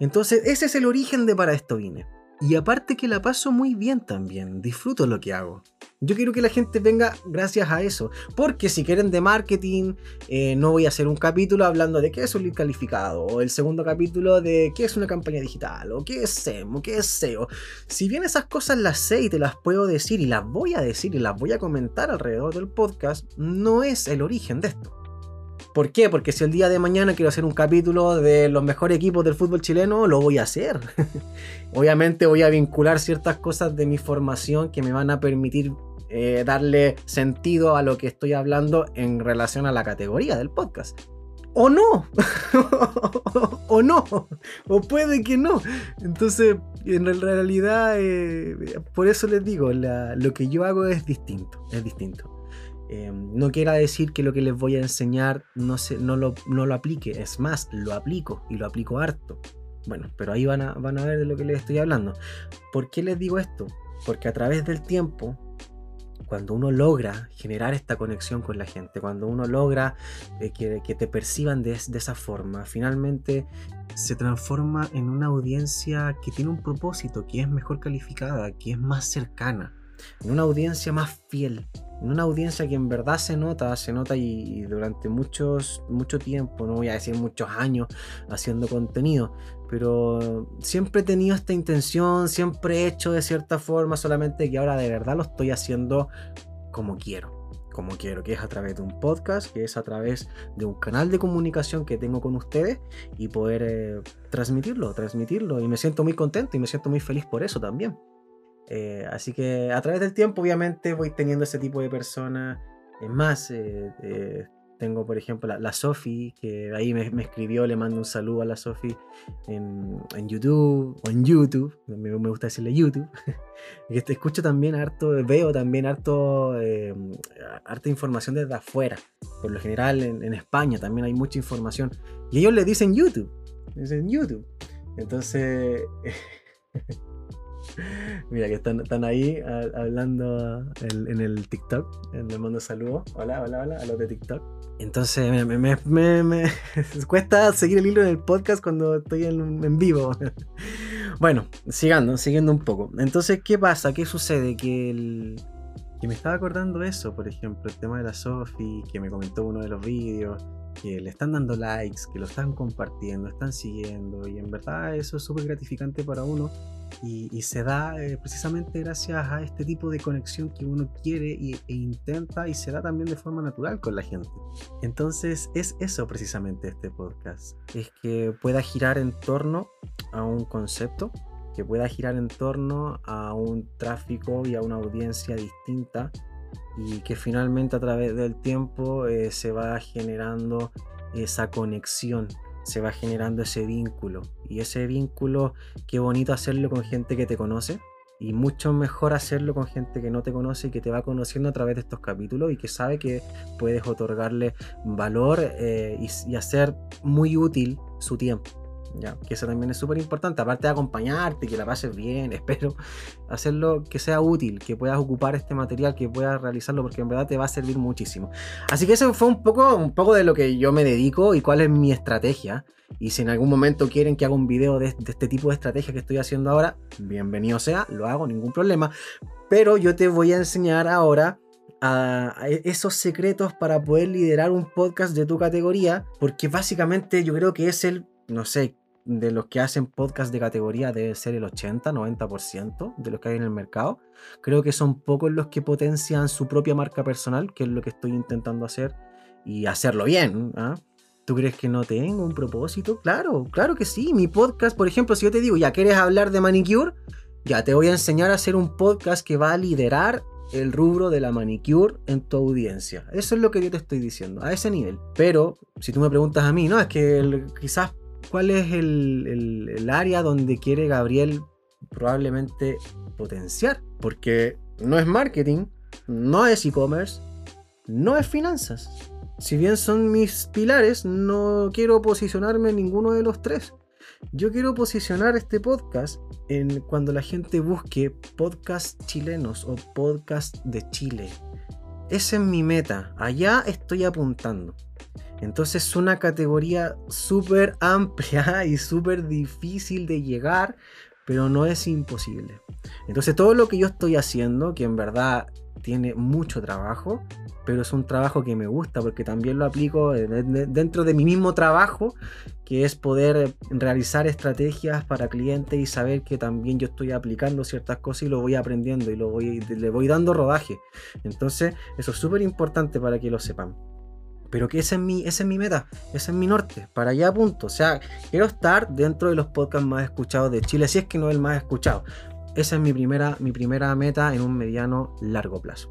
Entonces, ese es el origen de para esto vine. Y aparte que la paso muy bien también, disfruto lo que hago. Yo quiero que la gente venga gracias a eso. Porque si quieren de marketing, eh, no voy a hacer un capítulo hablando de qué es un lead calificado. O el segundo capítulo de qué es una campaña digital. O qué es SEM. O qué es SEO. Si bien esas cosas las sé y te las puedo decir y las voy a decir y las voy a comentar alrededor del podcast, no es el origen de esto. ¿Por qué? Porque si el día de mañana quiero hacer un capítulo de los mejores equipos del fútbol chileno, lo voy a hacer. (laughs) Obviamente voy a vincular ciertas cosas de mi formación que me van a permitir eh, darle sentido a lo que estoy hablando en relación a la categoría del podcast. O no, (laughs) o no, o puede que no. Entonces, en realidad, eh, por eso les digo, lo que yo hago es distinto, es distinto. Em, no quiera decir que lo que les voy a enseñar no, se, no, lo, aplique, es más, lo aplico y lo aplico harto. Bueno, pero ahí van a, ver de lo que les estoy hablando. ¿Por qué les digo esto? Porque a través del tiempo, cuando uno logra generar esta conexión con la gente, cuando uno logra eh, que, que, te perciban de, de, esa forma, finalmente se transforma en una audiencia que tiene un propósito, que es mejor calificada, que es más cercana, en una audiencia más fiel, en una audiencia que en verdad se nota, se nota y, durante muchos, mucho tiempo, no voy a decir muchos años haciendo contenido, pero siempre he tenido esta intención, siempre he hecho de cierta forma, solamente que ahora de verdad lo estoy haciendo como quiero como quiero, que es a través de un podcast, que es a través de un canal de comunicación que tengo con ustedes y poder eh, transmitirlo, transmitirlo. Y me siento muy contento y me siento muy feliz por eso también. Eh, así que a través del tiempo, obviamente, voy teniendo ese tipo de personas. Es más, eh, eh, tengo, por ejemplo, la, la Sofi, que ahí me, me, escribió, le mando un saludo a la Sofi en, en, YouTube, o en YouTube, me, me gusta decirle YouTube. que (laughs) te escucho también harto, veo también harto, eh, harta información desde afuera. Por lo general, en, en España también hay mucha información. Y ellos le dicen YouTube, dicen YouTube. Entonces. (laughs) (laughs) Mira que están, ahí hablando en el TikTok. En el mando saludos. Hola, hola, hola, a los de TikTok. Entonces, me (laughs) cuesta seguir el hilo en el podcast cuando estoy en, en vivo. (laughs) bueno, sigando, siguiendo un poco. Entonces, ¿qué pasa? ¿Qué sucede? Que el, que me estaba acordando eso, por ejemplo, el tema de la Sofi, que me comentó uno de los vídeos, que le están dando likes, que lo están compartiendo, están siguiendo, y en verdad eso es súper gratificante para uno, y, y se da eh, precisamente gracias a este tipo de conexión que uno quiere y, e intenta, y se da también de forma natural con la gente. Entonces es eso precisamente este podcast, es que pueda girar en torno a un concepto, que pueda girar en torno a un tráfico y a una audiencia distinta y que finalmente a través del tiempo eh, se va generando esa conexión, se va generando ese vínculo y ese vínculo qué bonito hacerlo con gente que te conoce y mucho mejor hacerlo con gente que no te conoce y que te va conociendo a través de estos capítulos y que sabe que puedes otorgarle valor eh, y, y hacer muy útil su tiempo. ¿Ya? Que eso también es súper importante, aparte de acompañarte, que la pases bien, (laughs) espero hacerlo que sea útil, que puedas ocupar este material, que puedas realizarlo, porque en verdad te va a servir muchísimo. Así que eso fue un poco, un poco de lo que yo me dedico y cuál es mi estrategia. Y si en algún momento quieren que haga un video de, este tipo de estrategia que estoy haciendo ahora, bienvenido sea, lo hago, ningún problema. Pero yo te voy a enseñar ahora esos secretos para poder liderar un podcast de tu categoría, porque básicamente yo creo que es el, no sé, de los que hacen podcast de categoría debe ser el 80-90% de los que hay en el mercado. Creo que son pocos los que potencian su propia marca personal, que es lo que estoy intentando hacer y hacerlo bien. ¿eh? ¿Tú crees que no tengo un propósito? Claro, claro que sí. Mi podcast, por ejemplo, si yo te digo, ya quieres hablar de manicure, ya te voy a enseñar a hacer un podcast que va a liderar el rubro de la manicure en tu audiencia. Eso es lo que yo te estoy diciendo, a ese nivel. Pero si tú me preguntas a mí, no, es que el, quizás cuál es el, área donde quiere Gabriel probablemente potenciar. Porque no es marketing, no es e-commerce, no es finanzas. Si bien son mis pilares, no quiero posicionarme en ninguno de los tres. Yo quiero posicionar este podcast en cuando la gente busque podcast chilenos o podcast de Chile. Esa es mi meta. Allá estoy apuntando. Entonces es una categoría súper amplia (laughs) y súper difícil de llegar, pero no es imposible. Entonces todo lo que yo estoy haciendo, que en verdad tiene mucho trabajo, pero es un trabajo que me gusta porque también lo aplico dentro de mi mismo trabajo, que es poder realizar estrategias para clientes y saber que también yo estoy aplicando ciertas cosas y lo voy aprendiendo y lo voy, le voy dando rodaje. Entonces, eso es súper importante para que lo sepan. Pero que esa es, mi, esa es mi meta, ese es mi norte, para allá punto. O sea, quiero estar dentro de los podcasts más escuchados de Chile, si es que no el más escuchado. Esa es mi primera, mi primera meta en un mediano largo plazo.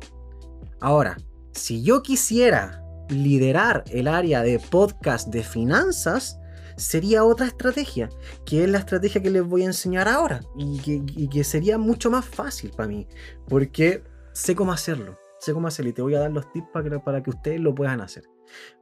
Ahora, si yo quisiera liderar el área de podcast de finanzas, sería otra estrategia, que es la estrategia que les voy a enseñar ahora y que, sería mucho más fácil para mí, porque sé cómo hacerlo, sé cómo hacerlo y te voy a dar los tips para para que ustedes lo puedan hacer.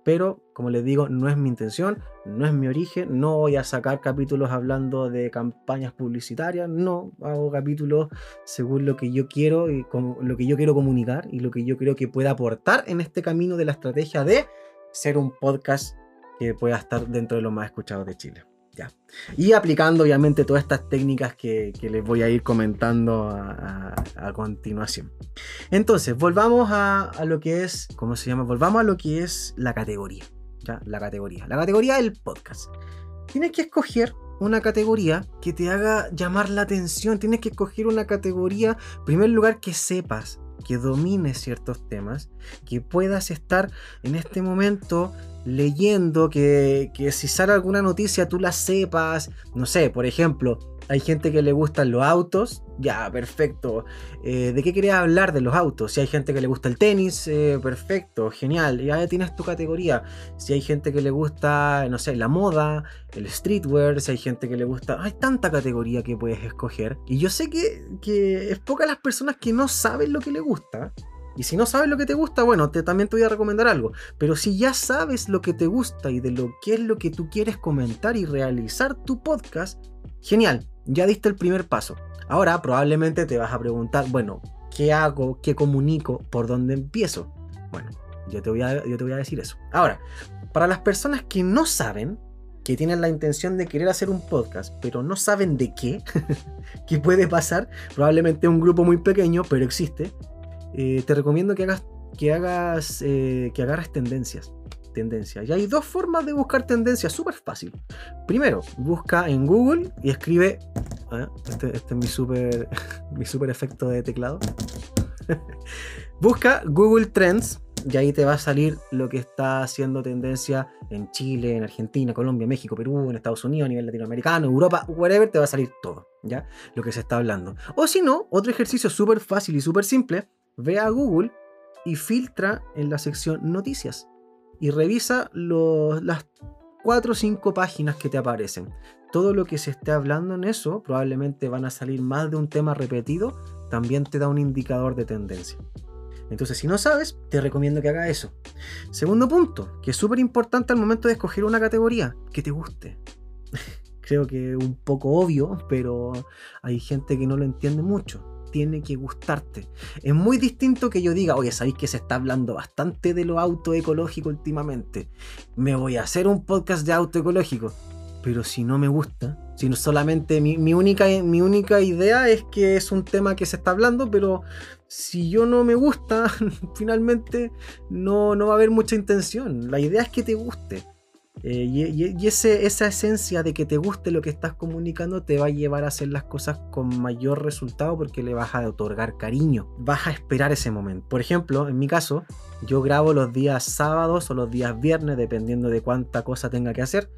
Pero, como les digo, no es mi intención, no es mi origen, no voy a sacar capítulos hablando de campañas publicitarias, no, hago capítulos según lo que yo quiero y lo que yo quiero comunicar y lo que yo creo que pueda aportar en este camino de la estrategia de ser un podcast que pueda estar dentro de los más escuchados de Chile. Y aplicando obviamente todas estas técnicas que, les voy a ir comentando a, continuación. Entonces, volvamos a, lo que es, ¿cómo se llama? Volvamos a lo que es la categoría. ¿ya? La categoría. La categoría del podcast. Tienes que escoger una categoría que te haga llamar la atención. Tienes que escoger una categoría, en primer lugar, que sepas, que domines ciertos temas, que puedas estar en este momento leyendo, que, que si sale alguna noticia tú la sepas, no sé, por ejemplo, hay gente que le gustan los autos, ya, perfecto. Eh, ¿De qué querías hablar de los autos? Si hay gente que le gusta el tenis, eh, perfecto, genial. Ya tienes tu categoría. Si hay gente que le gusta, no sé, la moda, el streetwear, si hay gente que le gusta... Hay tanta categoría que puedes escoger. Y yo sé que, que es pocas las personas que no saben lo que le gusta. Y si no sabes lo que te gusta, bueno, te, también te voy a recomendar algo. Pero si ya sabes lo que te gusta y de lo que es lo que tú quieres comentar y realizar tu podcast, genial, ya diste el primer paso. Ahora probablemente te vas a preguntar, bueno, ¿qué hago? ¿Qué comunico? ¿Por dónde empiezo? Bueno, yo te voy a, yo te voy a decir eso. Ahora, para las personas que no saben, que tienen la intención de querer hacer un podcast, pero no saben de qué, (laughs) qué puede pasar, probablemente un grupo muy pequeño, pero existe, eh, te recomiendo que hagas, que hagas, eh, que agarres tendencias tendencias. Y hay dos formas de buscar tendencias, súper fácil. Primero, busca en Google y escribe. ¿eh? Este, este, es mi super, (laughs) mi super efecto de teclado. (laughs) busca Google Trends y ahí te va a salir lo que está haciendo tendencia en Chile, en Argentina, Colombia, México, Perú, en Estados Unidos, a nivel latinoamericano, Europa, whatever, te va a salir todo, ¿ya? Lo que se está hablando. O si no, otro ejercicio súper fácil y súper simple, ve a Google y filtra en la sección noticias y revisa las 4 o 5 páginas que te aparecen. Todo lo que se esté hablando en eso, probablemente van a salir más de un tema repetido, también te da un indicador de tendencia. Entonces, si no sabes, te recomiendo que hagas eso. Segundo punto, que es súper importante al momento de escoger una categoría, que te guste. (laughs) Creo que un poco obvio, pero hay gente que no lo entiende mucho tiene que gustarte. Es muy distinto que yo diga, oye, sabéis que se está hablando bastante de lo autoecológico últimamente. Me voy a hacer un podcast de autoecológico. Pero si no me gusta, si no solamente mi, única, mi única idea es que es un tema que se está hablando, pero si yo no me gusta, (laughs) finalmente no, no va a haber mucha intención. La idea es que te guste. Eh, y, esa esencia de que te guste lo que estás comunicando te va a llevar a hacer las cosas con mayor resultado porque le vas a otorgar cariño. Vas a esperar ese momento. Por ejemplo, en mi caso, yo grabo los días sábados o los días viernes, dependiendo de cuánta cosa tenga que hacer.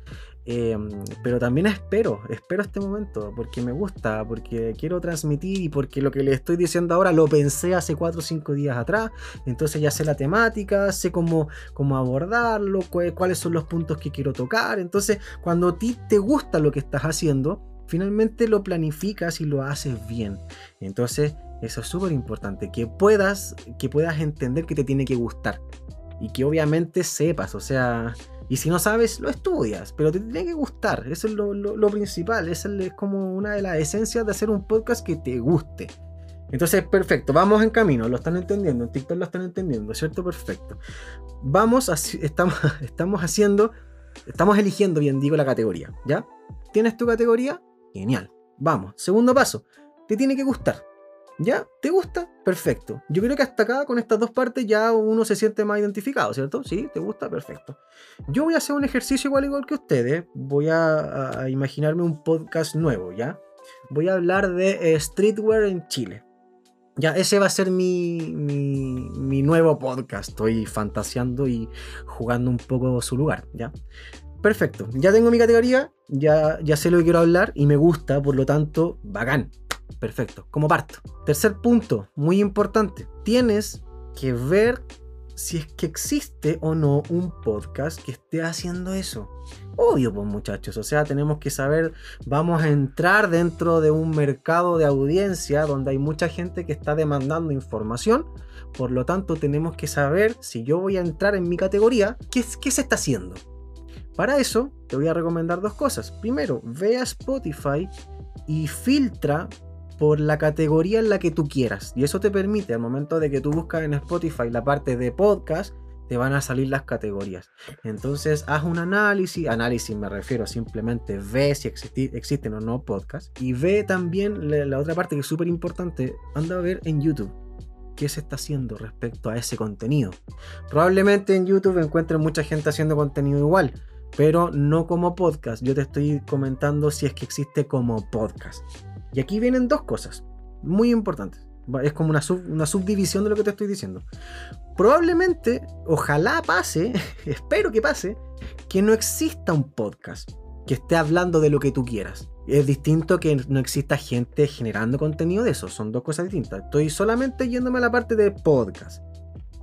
Em, pero también espero, espero este momento, porque me gusta, porque quiero transmitir y porque lo que le estoy diciendo ahora lo pensé hace 4 o 5 días atrás, entonces ya sé la temática, sé cómo, cómo abordarlo, cuáles son los puntos que quiero tocar, entonces cuando a ti te gusta lo que estás haciendo, finalmente lo planificas y lo haces bien. Entonces eso es súper importante, que puedas, que puedas entender que te tiene que gustar y que obviamente sepas, o sea Y si no sabes, lo estudias, pero te tiene que gustar. Eso es lo, principal. Esa es como una de las esencias de hacer un podcast que te guste. Entonces, perfecto, vamos en camino, lo están entendiendo, en TikTok lo están entendiendo, ¿cierto? Perfecto. Vamos, estamos, (laughs) estamos haciendo, estamos eligiendo, bien digo, la categoría, ¿ya? ¿Tienes tu categoría? Genial. Vamos, segundo paso, te tiene que gustar. ¿Ya? ¿Te gusta? Perfecto. Yo creo que hasta acá, con estas dos partes, ya uno se siente más identificado, ¿cierto? Sí, ¿te gusta? Perfecto. Yo voy a hacer un ejercicio igual igual que ustedes. Voy a, imaginarme un podcast nuevo, ¿ya? Voy a hablar de eh, streetwear en Chile. Ya, ese va a ser mi, mi, mi nuevo podcast. Estoy fantaseando y jugando un poco su lugar, ¿ya? Perfecto, ya tengo mi categoría, ya, ya sé lo que quiero hablar y me gusta, por lo tanto, bacán. Perfecto, como parto. Tercer punto, muy importante. Tienes que ver si es que existe o no un podcast que esté haciendo eso. Obvio, pues muchachos, o sea, tenemos que saber, vamos a entrar dentro de un mercado de audiencia donde hay mucha gente que está demandando información, por lo tanto tenemos que saber si yo voy a entrar en mi categoría, qué, qué se está haciendo. Para eso te voy a recomendar dos cosas. Primero, ve a Spotify y filtra por la categoría en la que tú quieras. Y eso te permite, al momento de que tú buscas en Spotify la parte de podcast, te van a salir las categorías. Entonces, haz un análisis. Análisis me refiero simplemente ve si existen o no podcasts. Y ve también la, otra parte que es súper importante. Anda a ver en YouTube qué se está haciendo respecto a ese contenido. Probablemente en YouTube encuentres mucha gente haciendo contenido igual, pero no como podcast. Yo te estoy comentando si es que existe como podcast. Y aquí vienen dos cosas muy importantes. Es como una subdivisión de lo que te estoy diciendo. Probablemente, ojalá pase, (laughs) espero que pase, que no exista un podcast que esté hablando de lo que tú quieras. Es distinto que no exista gente generando contenido de eso. Son dos cosas distintas. Estoy solamente yéndome a la parte de podcast.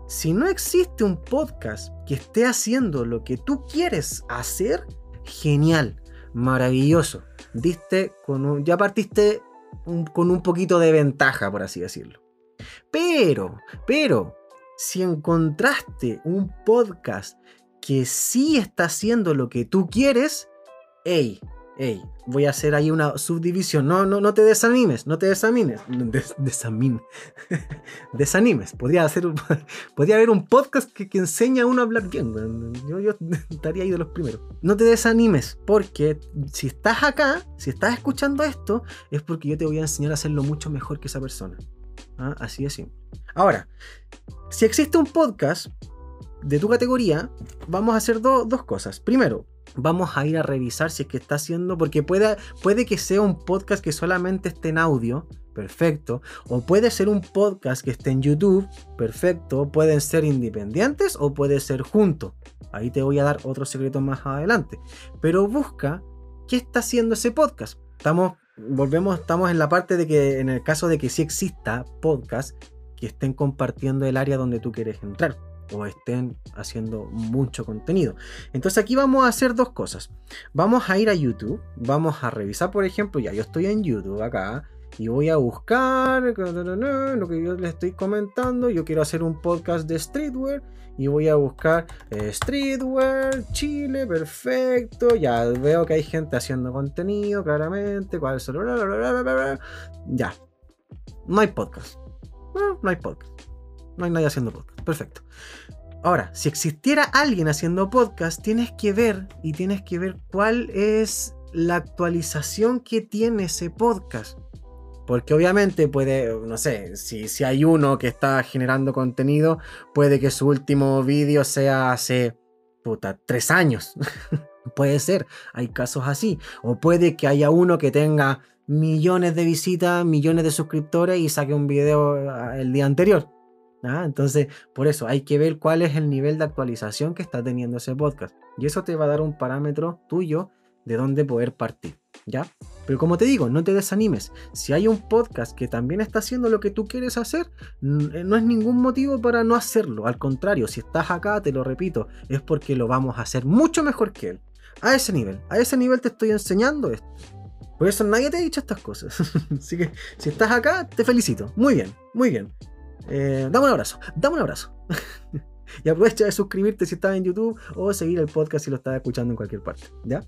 Si no existe un podcast que esté haciendo lo que tú quieres hacer, genial, maravilloso. Diste con un, ya partiste con un poquito de ventaja, por así decirlo. Pero, pero, si encontraste un podcast que sí está haciendo lo que tú quieres, hey, hey, voy a hacer ahí una subdivisión. No, no, no te desanimes, no te desanimes. (laughs) Desanimes. Podría, hacer, (laughs) podría haber un podcast que, que enseña a uno a hablar bien. Yo, yo (laughs) estaría ahí de los primeros. No te desanimes, porque si estás acá, si estás escuchando esto, es porque yo te voy a enseñar a hacerlo mucho mejor que esa persona. ¿Ah? Así de simple. Ahora, si existe un podcast de tu categoría, vamos a hacer do- dos cosas. Primero, vamos a ir a revisar si es que está haciendo, porque puede, puede que sea un podcast que solamente esté en audio, perfecto, o puede ser un podcast que esté en YouTube, perfecto, pueden ser independientes o puede ser juntos. Ahí te voy a dar otros secretos más adelante. Pero busca qué está haciendo ese podcast. Estamos, volvemos, estamos en la parte de que en el caso de que sí exista podcast que estén compartiendo el área donde tú quieres entrar o estén haciendo mucho contenido. Entonces aquí vamos a hacer dos cosas. Vamos a ir a YouTube, vamos a revisar, por ejemplo, ya yo estoy en YouTube acá y voy a buscar lo que yo les estoy comentando. Yo quiero hacer un podcast de streetwear y voy a buscar eh, streetwear Chile, perfecto. Ya veo que hay gente haciendo contenido, claramente. ¿Cuál es el-. Ya, no hay podcast. No hay podcast. No hay nadie haciendo podcast. Perfecto. Ahora, si existiera alguien haciendo podcast, tienes que ver y tienes que ver cuál es la actualización que tiene ese podcast. Porque obviamente puede, no sé, si, si hay uno que está generando contenido, puede que su último vídeo sea hace, puta, tres años. (laughs) puede ser, hay casos así. O puede que haya uno que tenga millones de visitas, millones de suscriptores y saque un video ah, el día anterior. ¿Ah? Entonces, por eso hay que ver cuál es el nivel de actualización que está teniendo ese podcast. Y eso te va a dar un parámetro tuyo de dónde poder partir. ¿Ya? Pero como te digo, no te desanimes. Si hay un podcast que también está haciendo lo que tú quieres hacer, n- no es ningún motivo para no hacerlo. Al contrario, si estás acá, te lo repito, es porque lo vamos a hacer mucho mejor que él. A ese nivel. A ese nivel te estoy enseñando esto. Por eso nadie te ha dicho estas cosas. (laughs) Así que si estás acá, te felicito. Muy bien, muy bien. Eh, dame un abrazo, dame un abrazo. (laughs) y aprovecha de suscribirte si estás en YouTube o seguir el podcast si lo estás escuchando en cualquier parte. ¿Ya?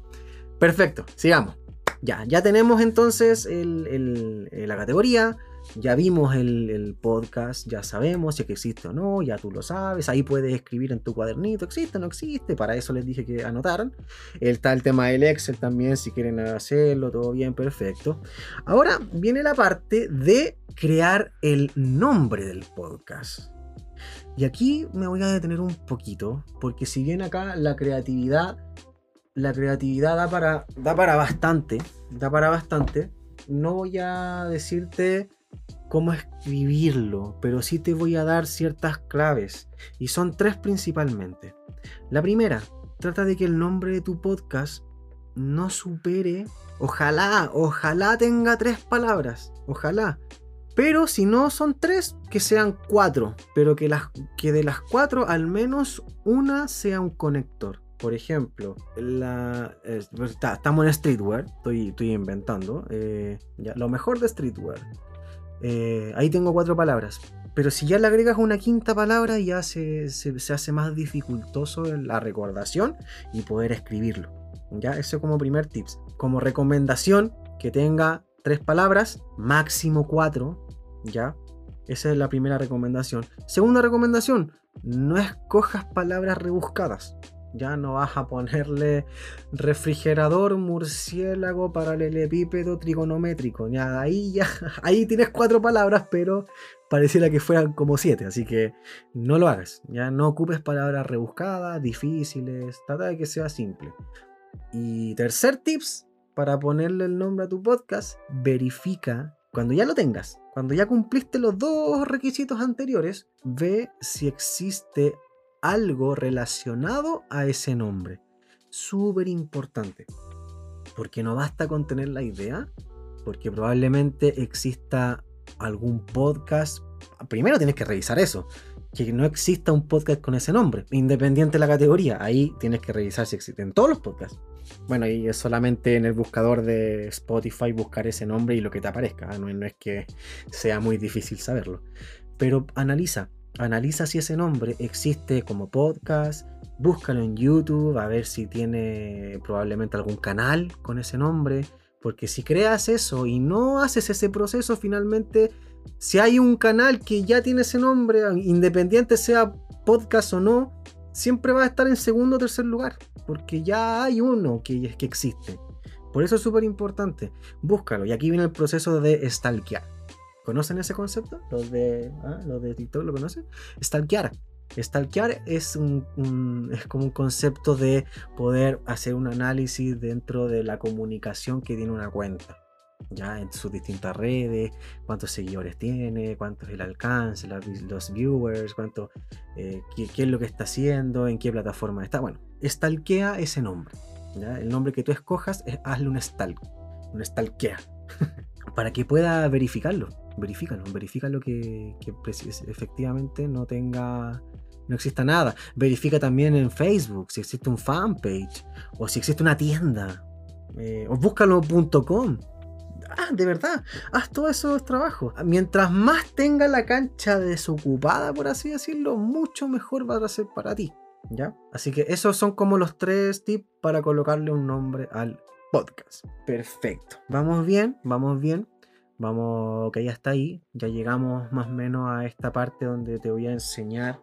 Perfecto, sigamos. Ya, ya tenemos entonces eh, la categoría, ya vimos el, podcast, ya sabemos si es que existe o no, ya tú lo sabes, ahí puedes escribir en tu cuadernito, existe o no existe, para eso les dije que anotaran. Está el tema del Excel también, si quieren hacerlo, todo bien, perfecto. Ahora viene la parte de crear el nombre del podcast. Y aquí me voy a detener un poquito, porque si bien acá la creatividad, la creatividad da para, da para bastante, da para bastante, no voy a decirte cómo escribirlo, pero sí te voy a dar ciertas claves, y son tres principalmente. La primera, trata de que el nombre de tu podcast no supere, ojalá, ojalá tenga tres palabras, ojalá. Pero si no son tres, que sean cuatro. Pero que, las, que de las cuatro, al menos una sea un conector. Por ejemplo, la, es- está- estamos en streetwear, estoy, inventando. eh, lo mejor de streetwear. Eh, ahí tengo cuatro palabras. Pero si ya le agregas una quinta palabra, ya se, se- se hace más dificultoso la recordación y poder escribirlo. Ya, eso como primer tips. Como recomendación, que tenga tres palabras, máximo cuatro. Ya, esa es la primera recomendación. Segunda recomendación, no escojas palabras rebuscadas. Ya no vas a ponerle refrigerador, murciélago, paralelepípedo, trigonométrico. Ya ahí ya, (laughs) ahí tienes cuatro palabras, pero pareciera que fueran como siete. Así que no lo hagas. Ya no ocupes palabras rebuscadas, difíciles. Trata de que sea simple. Y tercer tips para ponerle el nombre a tu podcast, verifica cuando ya lo tengas, cuando ya cumpliste los dos requisitos anteriores, ve si existe algo relacionado a ese nombre. Súper importante. Porque no basta con tener la idea, porque probablemente exista algún podcast. Primero tienes que revisar eso. Que no exista un podcast con ese nombre, independiente de la categoría. Ahí tienes que revisar si existen todos los podcasts. Bueno, y es solamente en el buscador de Spotify buscar ese nombre y lo que te aparezca. ¿ah? No, no es que sea muy difícil saberlo. Pero analiza, analiza si ese nombre existe como podcast. Búscalo en YouTube a ver si tiene probablemente algún canal con ese nombre. Porque si creas eso y no haces ese proceso, finalmente, si hay un canal que ya tiene ese nombre, independiente sea podcast o no, siempre va a estar en segundo o tercer lugar. Porque ya hay uno que, que existe. Por eso es súper importante. Búscalo. Y aquí viene el proceso de stalkear. ¿Conocen ese concepto? Los de, ¿ah? los de TikTok lo conocen. Stalkear. Stalkear es, un, es como un concepto de poder hacer un análisis dentro de la comunicación que tiene una cuenta. Ya en sus distintas redes, cuántos seguidores tiene, cuánto es el alcance, los viewers, cuánto, eh, qué es lo que está haciendo, en qué plataforma está. Bueno, stalkea ese nombre. ¿ya? El nombre que tú escojas, es, hazle un stalk, un stalkea, (laughs) para que pueda verificarlo. Verifícalo, verifícalo que, que precis- efectivamente no tenga, no exista nada. Verifica también en Facebook si existe un fanpage o si existe una tienda. eh, o búscalo.com. Ah, de verdad, haz todos esos trabajos. Mientras más tenga la cancha desocupada, por así decirlo, mucho mejor va a ser para ti. ¿Ya? Así que esos son como los tres tips para colocarle un nombre al podcast. Perfecto. Vamos bien, vamos bien. Vamos, ok, ya está ahí. Ya llegamos más o menos a esta parte donde te voy a enseñar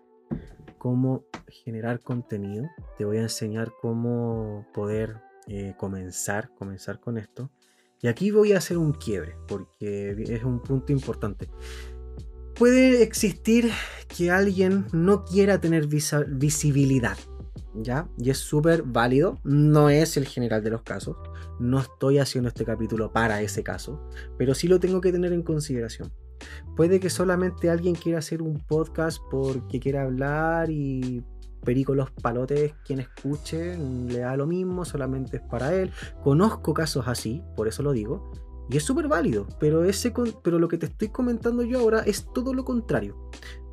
cómo generar contenido. Te voy a enseñar cómo poder eh, comenzar, comenzar con esto. Y aquí voy a hacer un quiebre, porque es un punto importante. Puede existir que alguien no quiera tener visibilidad, ¿ya? Y es súper válido, no es el general de los casos. No estoy haciendo este capítulo para ese caso, pero sí lo tengo que tener en consideración. Puede que solamente alguien quiera hacer un podcast porque quiera hablar y perico los palotes, quien escuche, le da lo mismo, solamente es para él. Conozco casos así, por eso lo digo, y es súper válido, pero, ese pero lo que te estoy comentando yo ahora es todo lo contrario.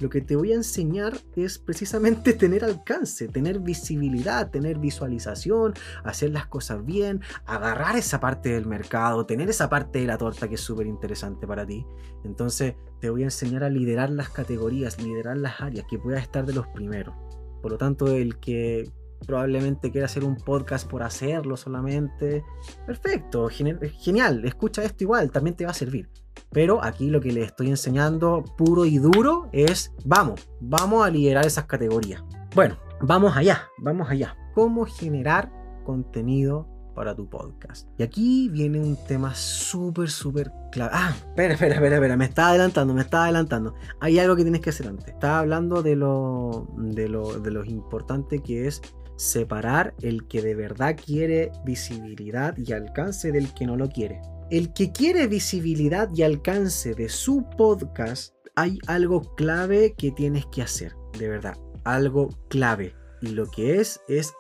lo que te voy a enseñar es precisamente (laughs) tener alcance, tener visibilidad, tener visualización, hacer las cosas bien, agarrar esa parte del mercado, tener esa parte de la torta que es súper interesante para ti. Entonces te voy a enseñar a liderar las categorías, liderar las áreas, que puedas estar de los primeros. Por lo tanto, el que probablemente quiera hacer un podcast por hacerlo solamente, perfecto, genial, escucha esto igual, también te va a servir. Pero aquí lo que les estoy enseñando puro y duro es, vamos, vamos a liderar esas categorías. Bueno, vamos allá, vamos allá. ¿Cómo generar contenido para tu podcast? Y aquí viene un tema súper, súper clave. Ah, espera, espera, espera, espera, me está adelantando, me está adelantando. Hay algo que tienes que hacer antes. Estaba hablando de lo, de lo, de lo importante que es separar el que de verdad quiere visibilidad y alcance del que no lo quiere. El que quiere visibilidad y alcance de su podcast, hay algo clave que tienes que hacer, de verdad, algo clave. Y lo que es es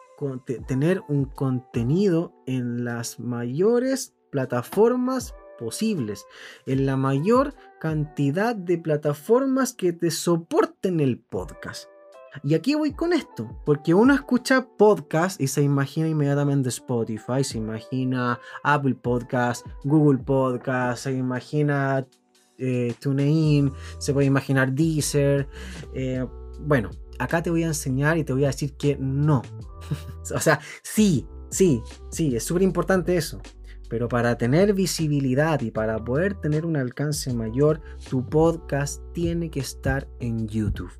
tener un contenido en las mayores plataformas posibles, en la mayor cantidad de plataformas que te soporten el podcast. Y aquí voy con esto, porque uno escucha podcast y se imagina inmediatamente Spotify, se imagina Apple Podcast, Google Podcast, se imagina eh, TuneIn, se puede imaginar Deezer. Eh, bueno, acá te voy a enseñar y te voy a decir que no. (laughs) o sea, sí, sí, sí, es súper importante eso. Pero para tener visibilidad y para poder tener un alcance mayor, tu podcast tiene que estar en YouTube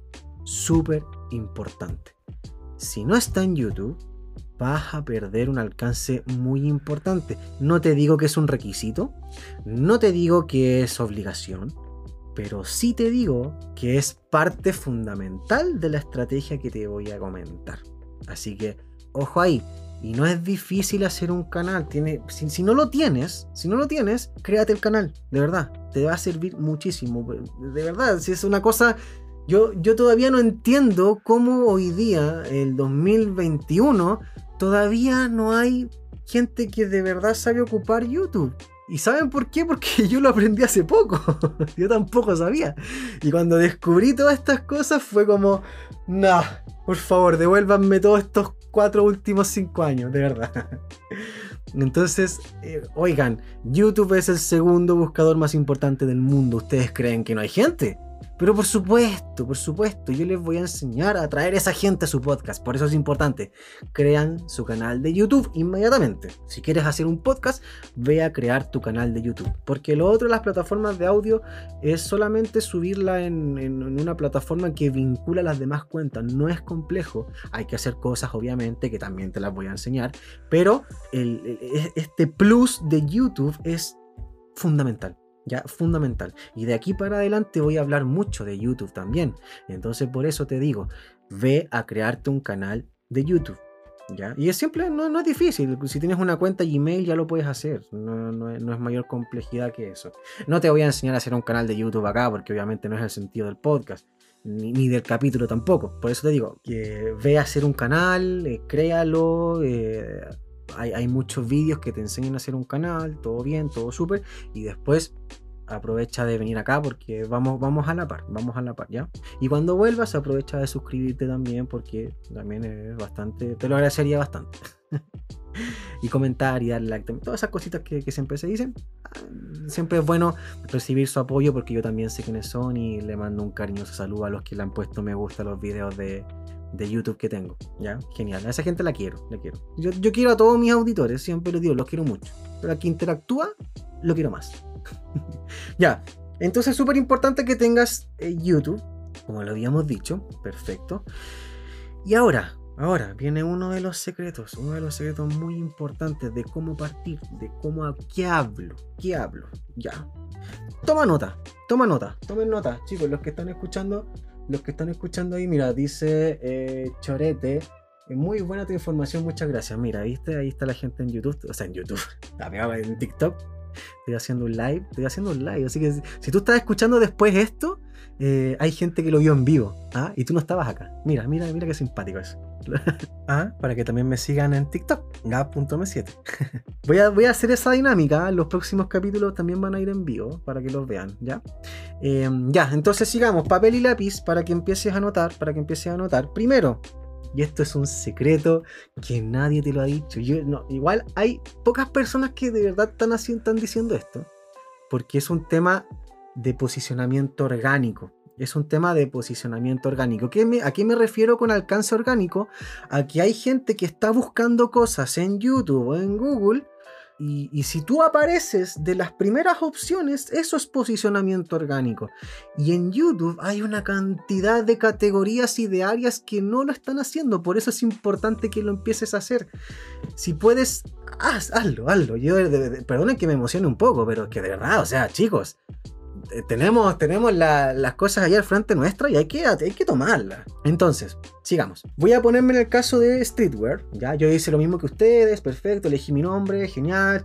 súper importante. Si no está en YouTube, vas a perder un alcance muy importante. No te digo que es un requisito, no te digo que es obligación, pero sí te digo que es parte fundamental de la estrategia que te voy a comentar. Así que, ojo ahí. Y no es difícil hacer un canal. Tiene, si, si no lo tienes, si no lo tienes, créate el canal. De verdad. Te va a servir muchísimo. De verdad. Si es una cosa yo, todavía no entiendo cómo hoy día, el 2021, todavía no hay gente que de verdad sabe ocupar YouTube. ¿Y saben por qué? Porque (laughs) yo lo aprendí hace poco. (laughs) yo tampoco sabía. Y cuando descubrí todas estas cosas fue como, no, por favor, devuélvanme todos estos cuatro últimos cinco años, de verdad. (laughs) Entonces, eh, oigan, YouTube es el segundo buscador más importante del mundo. ¿Ustedes creen que no hay gente? Pero por supuesto, por supuesto, yo les voy a enseñar a traer a esa gente a su podcast. Por eso es importante. Crean su canal de YouTube inmediatamente. Si quieres hacer un podcast, ve a crear tu canal de YouTube. Porque lo otro de las plataformas de audio es solamente subirla en, una plataforma que vincula las demás cuentas. No es complejo. Hay que hacer cosas, obviamente, que también te las voy a enseñar. Pero este plus de YouTube es fundamental. Ya, fundamental. Y de aquí para adelante voy a hablar mucho de YouTube también. Entonces por eso te digo, ve a crearte un canal de YouTube. ¿Ya? Y es simple, no, no es difícil. Si tienes una cuenta Gmail ya lo puedes hacer. No, no, es, mayor complejidad que eso. No te voy a enseñar a hacer un canal de YouTube acá porque obviamente no es el sentido del podcast. Ni, del capítulo tampoco. Por eso te digo, ve a hacer un canal, eh, créalo, eh, hay, muchos vídeos que te enseñan a hacer un canal, todo bien, todo súper, y después aprovecha de venir acá porque vamos, vamos a la par, vamos a la par, ¿ya? Y cuando vuelvas aprovecha de suscribirte también porque también es bastante, te lo agradecería bastante. (laughs) y comentar y dar like, todas esas cositas que, que, siempre se dicen. Ah, siempre es bueno recibir su apoyo porque yo también sé quiénes son y le mando un cariñoso saludo a los que le han puesto me gusta los videos de, de YouTube que tengo. ¿Ya? Genial. A esa gente la quiero, la quiero. Yo, quiero a todos mis auditores, siempre lo digo, los quiero mucho. Pero a quien interactúa, lo quiero más. (laughs) ya. Entonces es súper importante que tengas eh, YouTube, como lo habíamos dicho. Perfecto. Y ahora, ahora viene uno de los secretos, uno de los secretos muy importantes de cómo partir, de cómo qué hablo, qué hablo. Ya. Toma nota, toma nota, tomen nota, chicos, los que están escuchando, los que están escuchando ahí, mira, dice eh, Chorete. Muy buena tu información, muchas gracias. Mira, viste, ahí está la gente en YouTube, o sea, en YouTube, (laughs) en TikTok. Estoy haciendo un live, estoy haciendo un live. Así que si tú estás escuchando después esto, eh, hay gente que lo vio en vivo. ¿ah? Y tú no estabas acá. Mira, mira, mira qué simpático eso. (laughs) ah, para que también me sigan en TikTok, gab.m7. (laughs) voy, a, voy a hacer esa dinámica. Los próximos capítulos también van a ir en vivo para que los vean, ¿ya? Em, ya, entonces sigamos. Papel y lápiz para que empieces a anotar, para que empieces a anotar. Primero, y esto es un secreto que nadie te lo ha dicho. Igual hay pocas personas que de verdad están diciendo esto, porque es un tema de posicionamiento orgánico. Es un tema de posicionamiento orgánico. ¿Qué me, ¿A qué me refiero con alcance orgánico? A que hay gente que está buscando cosas en YouTube o en Google y, si tú apareces de las primeras opciones, eso es posicionamiento orgánico. Y en YouTube hay una cantidad de categorías y de áreas que no lo están haciendo. Por eso es importante que lo empieces a hacer. Si puedes, hazlo, hazlo. Yo, perdonen que me emocione un poco, pero que de verdad, o sea, chicos, eh, tenemos, tenemos las cosas ahí al frente nuestra y hay que, hay que tomarlas. Entonces, sigamos. Voy a ponerme en el caso de streetwear. Ya, yo hice lo mismo que ustedes, perfecto, elegí mi nombre, genial,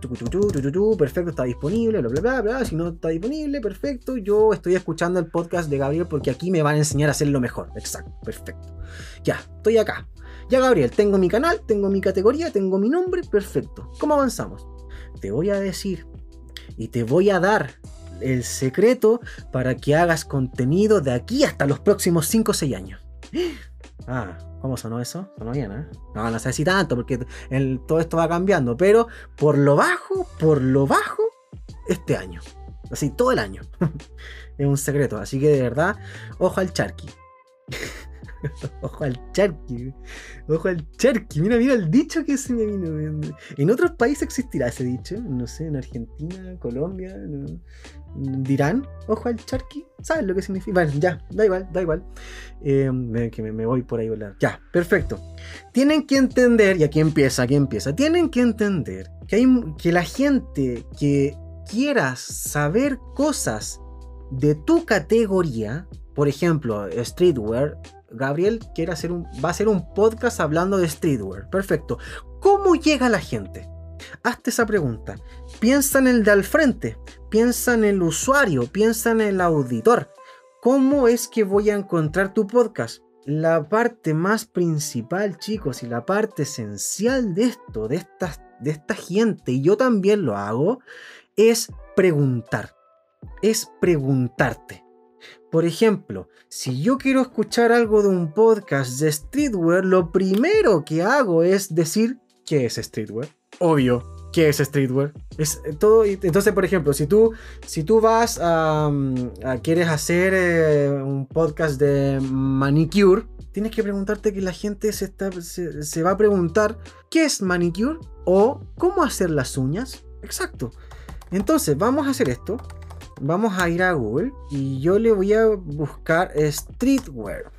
perfecto, está disponible, bla, bla, bla, bla. Si no está disponible, perfecto. Yo estoy escuchando el podcast de Gabriel porque aquí me van a enseñar a hacerlo mejor. Exacto, perfecto. Ya, estoy acá. Ya, Gabriel, tengo mi canal, tengo mi categoría, tengo mi nombre, perfecto. ¿Cómo avanzamos? Te voy a decir y te voy a dar el secreto para que hagas contenido de aquí hasta los próximos 5 o 6 años. Ah, ¿cómo sonó eso? Sonó bien, ¿eh? No, no sé si tanto, porque todo esto va cambiando, pero por lo bajo, por lo bajo, este año. Así, todo el año. (laughs) es un secreto, así que de verdad, ojo al charqui. (laughs) Ojo al charqui. Ojo al charqui. Mira, mira el dicho que se me vino. En otros países existirá ese dicho. No sé, en Argentina, Colombia. Dirán, ojo al charqui. ¿Sabes lo que significa? Bueno, ya, da igual, da igual. Eh, que me, voy por ahí volar. Ya, perfecto. Tienen que entender, y aquí empieza, aquí empieza. Tienen que entender que, hay, que la gente que quiera saber cosas de tu categoría, por ejemplo, streetwear, Gabriel quiere hacer un, va a hacer un podcast hablando de streetwear. Perfecto. ¿Cómo llega la gente? Hazte esa pregunta. Piensa en el de al frente, piensa en el usuario, piensa en el auditor. ¿Cómo es que voy a encontrar tu podcast? La parte más principal, chicos, y la parte esencial de esto, de de esta gente, y yo también lo hago, es preguntar. Es preguntarte. Por ejemplo, si yo quiero escuchar algo de un podcast de streetwear, lo primero que hago es decir, ¿qué es streetwear? Obvio, ¿qué es streetwear? Es eh, todo. Entonces, por ejemplo, si tú, si tú vas a, quieres hacer eh, un podcast de manicure, tienes que preguntarte que la gente se, está, se va a preguntar ¿qué es manicure? o ¿cómo hacer las uñas? Exacto. Entonces, vamos a hacer esto vamos a ir a Google y yo le voy a buscar streetwear.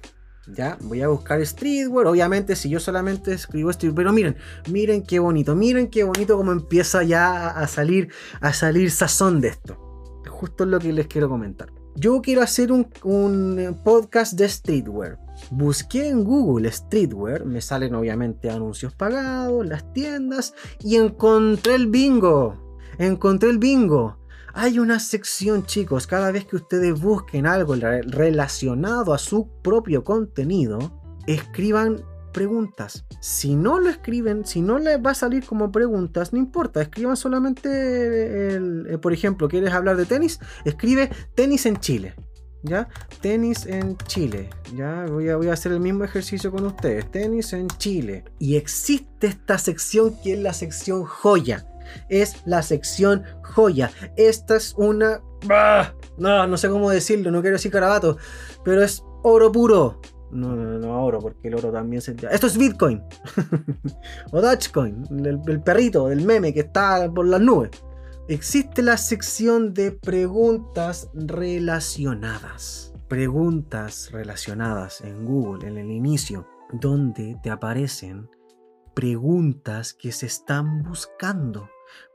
Ya, voy a buscar streetwear. Obviamente, si yo solamente escribo streetwear, pero miren, miren qué bonito, miren qué bonito como empieza ya a salir, a salir sazón de esto. Justo lo que les quiero comentar. Yo quiero hacer un, un podcast de streetwear. Busqué en Google streetwear, me salen obviamente anuncios pagados, las tiendas y encontré el bingo. Encontré el bingo. Hay una sección, chicos, cada vez que ustedes busquen algo relacionado a su propio contenido, escriban preguntas. Si no lo escriben, si no les va a salir como preguntas, no importa, escriban solamente, el, por ejemplo, ¿quieres hablar de tenis? Escribe tenis en Chile. ¿Ya? Tenis en Chile. Ya voy a, voy a hacer el mismo ejercicio con ustedes. Tenis en Chile. Y existe esta sección que es la sección joya es la sección joya. Esta es una... No, no sé cómo decirlo, no quiero decir carabato, pero es oro puro. No, no, no, oro, porque el oro también se... Esto es Bitcoin. (laughs) o Dogecoin, el, el perrito, el meme que está por las nubes. Existe la sección de preguntas relacionadas. Preguntas relacionadas en Google, en el inicio, donde te aparecen preguntas que se están buscando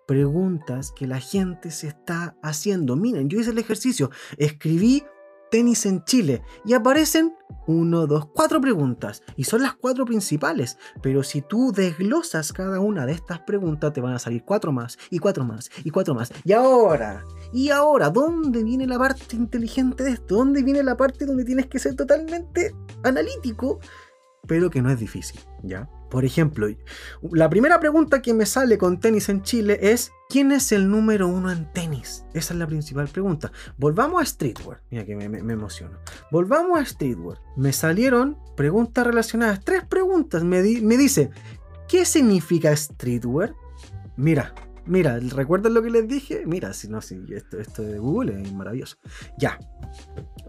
preguntas que la gente se está haciendo. Miren, yo hice el ejercicio, escribí tenis en Chile y aparecen uno, dos, cuatro preguntas y son las cuatro principales. Pero si tú desglosas cada una de estas preguntas, te van a salir cuatro más y cuatro más y cuatro más. Y ahora, y ahora, ¿dónde viene la parte inteligente de esto? ¿Dónde viene la parte donde tienes que ser totalmente analítico pero que no es difícil, ¿ya? Por ejemplo, la primera pregunta que me sale con tenis en Chile es ¿quién es el número uno en tenis? Esa es la principal pregunta. Volvamos a streetwear. Mira que me, emociono. Volvamos a streetwear. Me salieron preguntas relacionadas. Tres preguntas. Me, di- me dice, ¿qué significa streetwear? Mira, mira, ¿recuerdan lo que les dije? Mira, si no, si esto, esto de Google es maravilloso. Ya.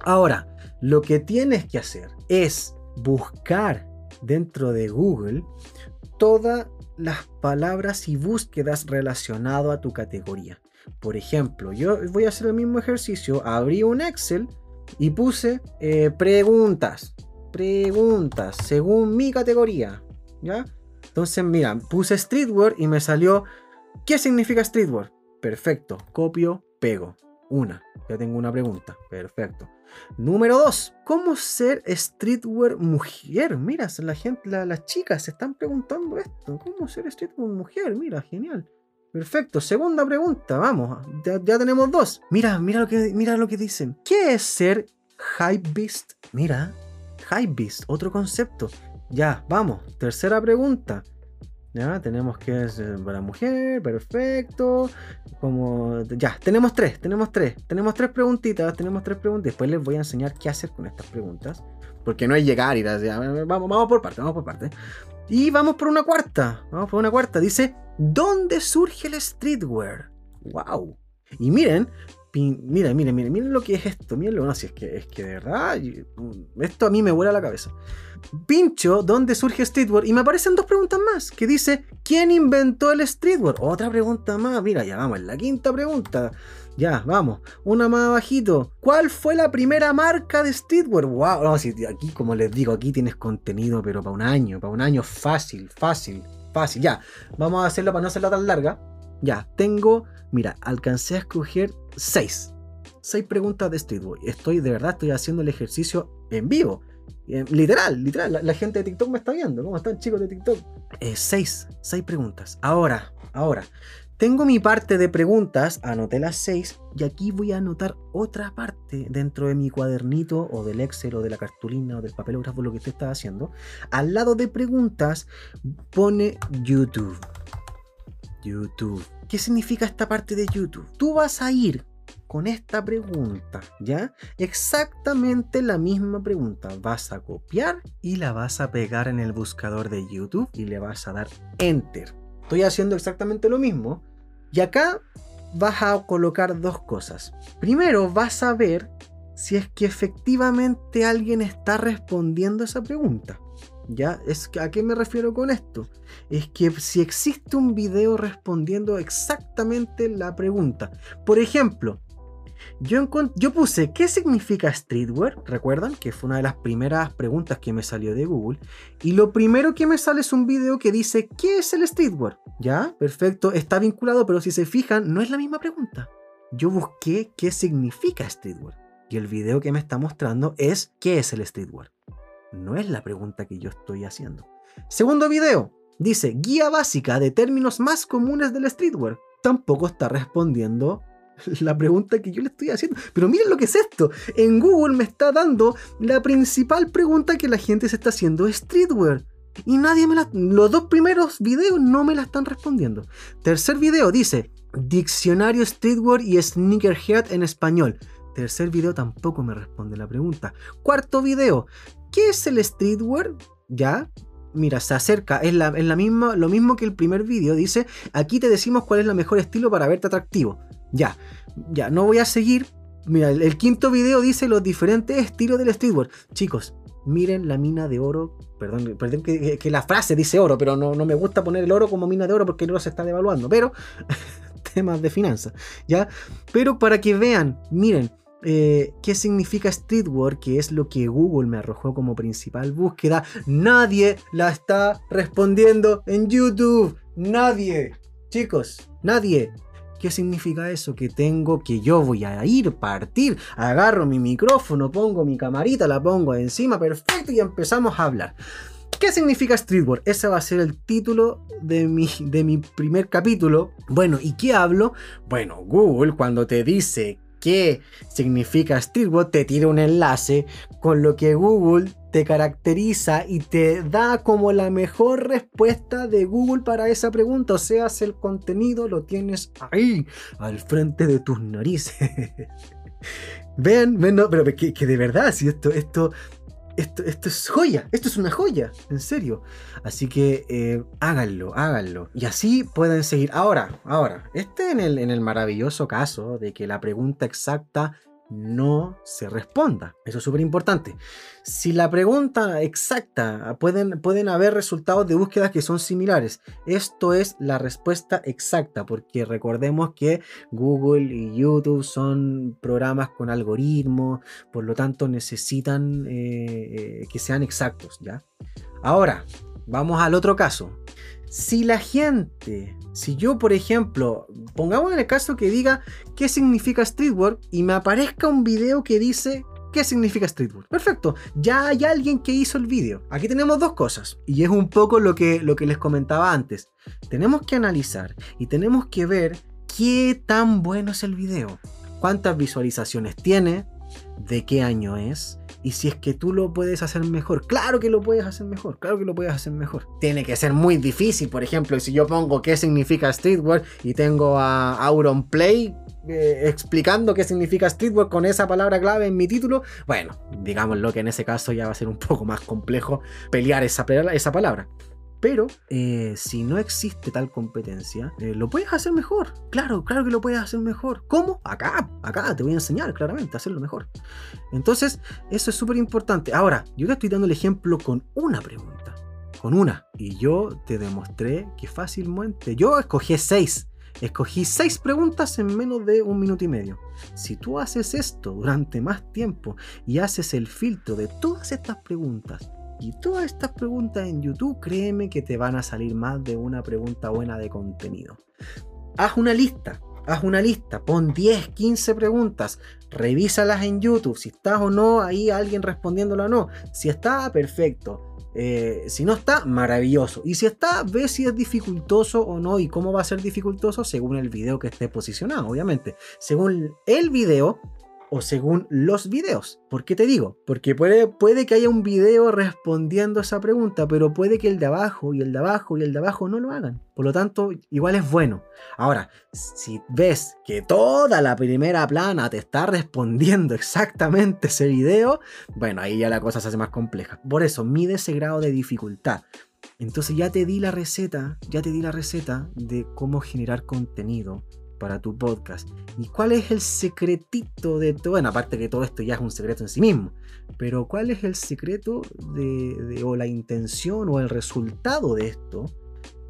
Ahora, lo que tienes que hacer es buscar dentro de Google todas las palabras y búsquedas relacionadas a tu categoría. Por ejemplo, yo voy a hacer el mismo ejercicio, abrí un Excel y puse eh, preguntas, preguntas según mi categoría, ¿ya? Entonces, mira, puse streetwear y me salió ¿qué significa streetwear? Perfecto, copio, pego. Una, ya tengo una pregunta. Perfecto. Número 2. ¿Cómo ser streetwear mujer? Mira, la gente, la- las chicas se están preguntando esto. ¿Cómo ser streetwear mujer? Mira, genial. Perfecto. Segunda pregunta, vamos. Ya, tenemos dos. Mira, mira lo que, mira lo que dicen. ¿Qué es ser hypebeast? Mira, hypebeast, otro concepto. Ya, vamos. Tercera pregunta. Ya, tenemos que es para mujer, perfecto. Como ya, tenemos tres, tenemos tres, tenemos tres preguntitas, tenemos tres preguntas. Después les voy a enseñar qué hacer con estas preguntas. Porque no es llegar y ya, vamos, vamos por parte, vamos por parte. Y vamos por una cuarta, vamos por una cuarta. Dice, ¿dónde surge el streetwear? Wow. Y miren, miren, miren, miren, miren lo que es esto. Miren lo no, si es que es que de verdad, y- esto a mí me vuela la cabeza pincho dónde surge streetwear y me aparecen dos preguntas más que dice ¿quién inventó el streetwear? Otra pregunta más, mira, ya vamos, la quinta pregunta. Ya, vamos, una más abajito. ¿Cuál fue la primera marca de streetwear? Wow, aquí como les digo, aquí tienes contenido pero para un año, para un año fácil, fácil, fácil. Ya, vamos a hacerlo para no hacerla tan larga. Ya, tengo, mira, alcancé a escoger seis. Seis preguntas de streetwear. Estoy, de verdad, estoy haciendo el ejercicio en vivo. Eh, Literal, literal, la, gente de TikTok me está viendo. ¿Cómo están chicos de TikTok? Eh, seis, seis preguntas. Ahora, ahora, tengo mi parte de preguntas, anoté las seis, y aquí voy a anotar otra parte dentro de mi cuadernito, o del Excel, o de la cartulina, o del papelógrafo, lo que usted está haciendo. Al lado de preguntas, pone YouTube. YouTube. ¿Qué significa esta parte de YouTube? Tú vas a ir con esta pregunta, ¿ya? Exactamente la misma pregunta. Vas a copiar y la vas a pegar en el buscador de YouTube y le vas a dar Enter. Estoy haciendo exactamente lo mismo. Y acá vas a colocar dos cosas. Primero vas a ver si es que efectivamente alguien está respondiendo esa pregunta. ¿Ya? Es ¿A qué me refiero con esto? Es que si existe un video respondiendo exactamente la pregunta. Por ejemplo, yo, puse, ¿qué significa streetwear? ¿Recuerdan? Que fue una de las primeras preguntas que me salió de Google. Y lo primero que me sale es un video que dice, ¿qué es el streetwear? Ya, perfecto, está vinculado, pero si se fijan, no es la misma pregunta. Yo busqué qué significa streetwear. Y el video que me está mostrando es, ¿qué es el streetwear? No es la pregunta que yo estoy haciendo. Segundo video, dice, guía básica de términos más comunes del streetwear. Tampoco está respondiendo (laughs) la pregunta que yo le estoy haciendo. Pero miren lo que es esto. En Google me está dando la principal pregunta que la gente se está haciendo streetwear. Y nadie me la... Los dos primeros videos no me la están respondiendo. Tercer video dice, diccionario streetwear y sneakerhead en español. Tercer video tampoco me responde la pregunta. Cuarto video, ¿qué es el streetwear? Ya, mira, se acerca, es, la, es la misma, lo mismo que el primer video. Dice, aquí te decimos cuál es el mejor estilo para verte atractivo. Ya, ya, no voy a seguir. Mira, el, quinto video dice los diferentes estilos del streetwear. Chicos, miren la mina de oro. Perdón, perdón que la frase dice oro, pero no, no me gusta poner el oro como mina de oro porque el oro se está devaluando. Pero, (laughs) temas de finanzas, ¿ya? Pero para que vean, miren, eh, qué significa streetwear, que es lo que Google me arrojó como principal búsqueda. Nadie la está respondiendo en YouTube. Nadie. Chicos, nadie. ¿Qué significa eso? Que tengo que yo voy a ir, partir, agarro mi micrófono, pongo mi camarita, la pongo encima, perfecto, y empezamos a hablar. ¿Qué significa streetwear? Ese va a ser el título de mi, de mi primer capítulo. Bueno, ¿y qué hablo? Bueno, Google cuando te dice qué significa Streetword, te tira un enlace con lo que Google te caracteriza y te da como la mejor respuesta de Google para esa pregunta. O sea, el contenido lo tienes ahí, al frente de tus narices. (laughs) Vean, pero que, que, de verdad, si esto, esto, esto, es joya, esto es una joya, en serio. Así que eh, háganlo, háganlo. Y así pueden seguir. Ahora, ahora, este en el, en el maravilloso caso de que la pregunta exacta no se responda. Eso es súper importante. Si la pregunta exacta, pueden, pueden haber resultados de búsqueda que son similares. Esto es la respuesta exacta, porque recordemos que Google y YouTube son programas con algoritmos, por lo tanto necesitan eh, eh, que sean exactos, ¿ya? Ahora, vamos al otro caso. Si la gente, si yo por ejemplo, pongamos en el caso que diga qué significa streetwork y me aparezca un video que dice qué significa streetwork. Perfecto, ya hay alguien que hizo el video. Aquí tenemos dos cosas y es un poco lo que, lo que les comentaba antes. Tenemos que analizar y tenemos que ver qué tan bueno es el video, cuántas visualizaciones tiene, de qué año es, y si es que tú lo puedes hacer mejor, claro que lo puedes hacer mejor, claro que lo puedes hacer mejor. Tiene que ser muy difícil, por ejemplo, si yo pongo qué significa streetwear y tengo a Auron Play eh, explicando qué significa streetwear con esa palabra clave en mi título, bueno, digámoslo que en ese caso ya va a ser un poco más complejo pelear esa, esa palabra. Pero eh, si no existe tal competencia, eh, lo puedes hacer mejor. Claro, claro que lo puedes hacer mejor. ¿Cómo? Acá, acá te voy a enseñar claramente a hacerlo mejor. Entonces, eso es súper importante. Ahora, yo te estoy dando el ejemplo con una pregunta. Con una. Y yo te demostré que fácilmente. Yo escogí seis. Escogí seis preguntas en menos de un minuto y medio. Si tú haces esto durante más tiempo y haces el filtro de todas estas preguntas y todas estas preguntas en YouTube, créeme que te van a salir más de una pregunta buena de contenido. Haz una lista, haz una lista, pon 10, 15 preguntas, revísalas en YouTube, si estás o no, ahí alguien respondiéndolo o no. Si está, perfecto. Eh, si no está, maravilloso. Y si está, ve si es dificultoso o no y cómo va a ser dificultoso según el video que esté posicionado, obviamente. Según el video, o según los videos. ¿Por qué te digo? Porque puede, puede que haya un video respondiendo a esa pregunta, pero puede que el de abajo y el de abajo y el de abajo no lo hagan. Por lo tanto, igual es bueno. Ahora, si ves que toda la primera plana te está respondiendo exactamente ese video, bueno, ahí ya la cosa se hace más compleja. Por eso, mide ese grado de dificultad. Entonces ya te di la receta, ya te di la receta de cómo generar contenido para tu podcast. ¿Y cuál es el secretito de todo? Bueno, aparte que todo esto ya es un secreto en sí mismo, pero ¿cuál es el secreto de, o la intención o el resultado de esto?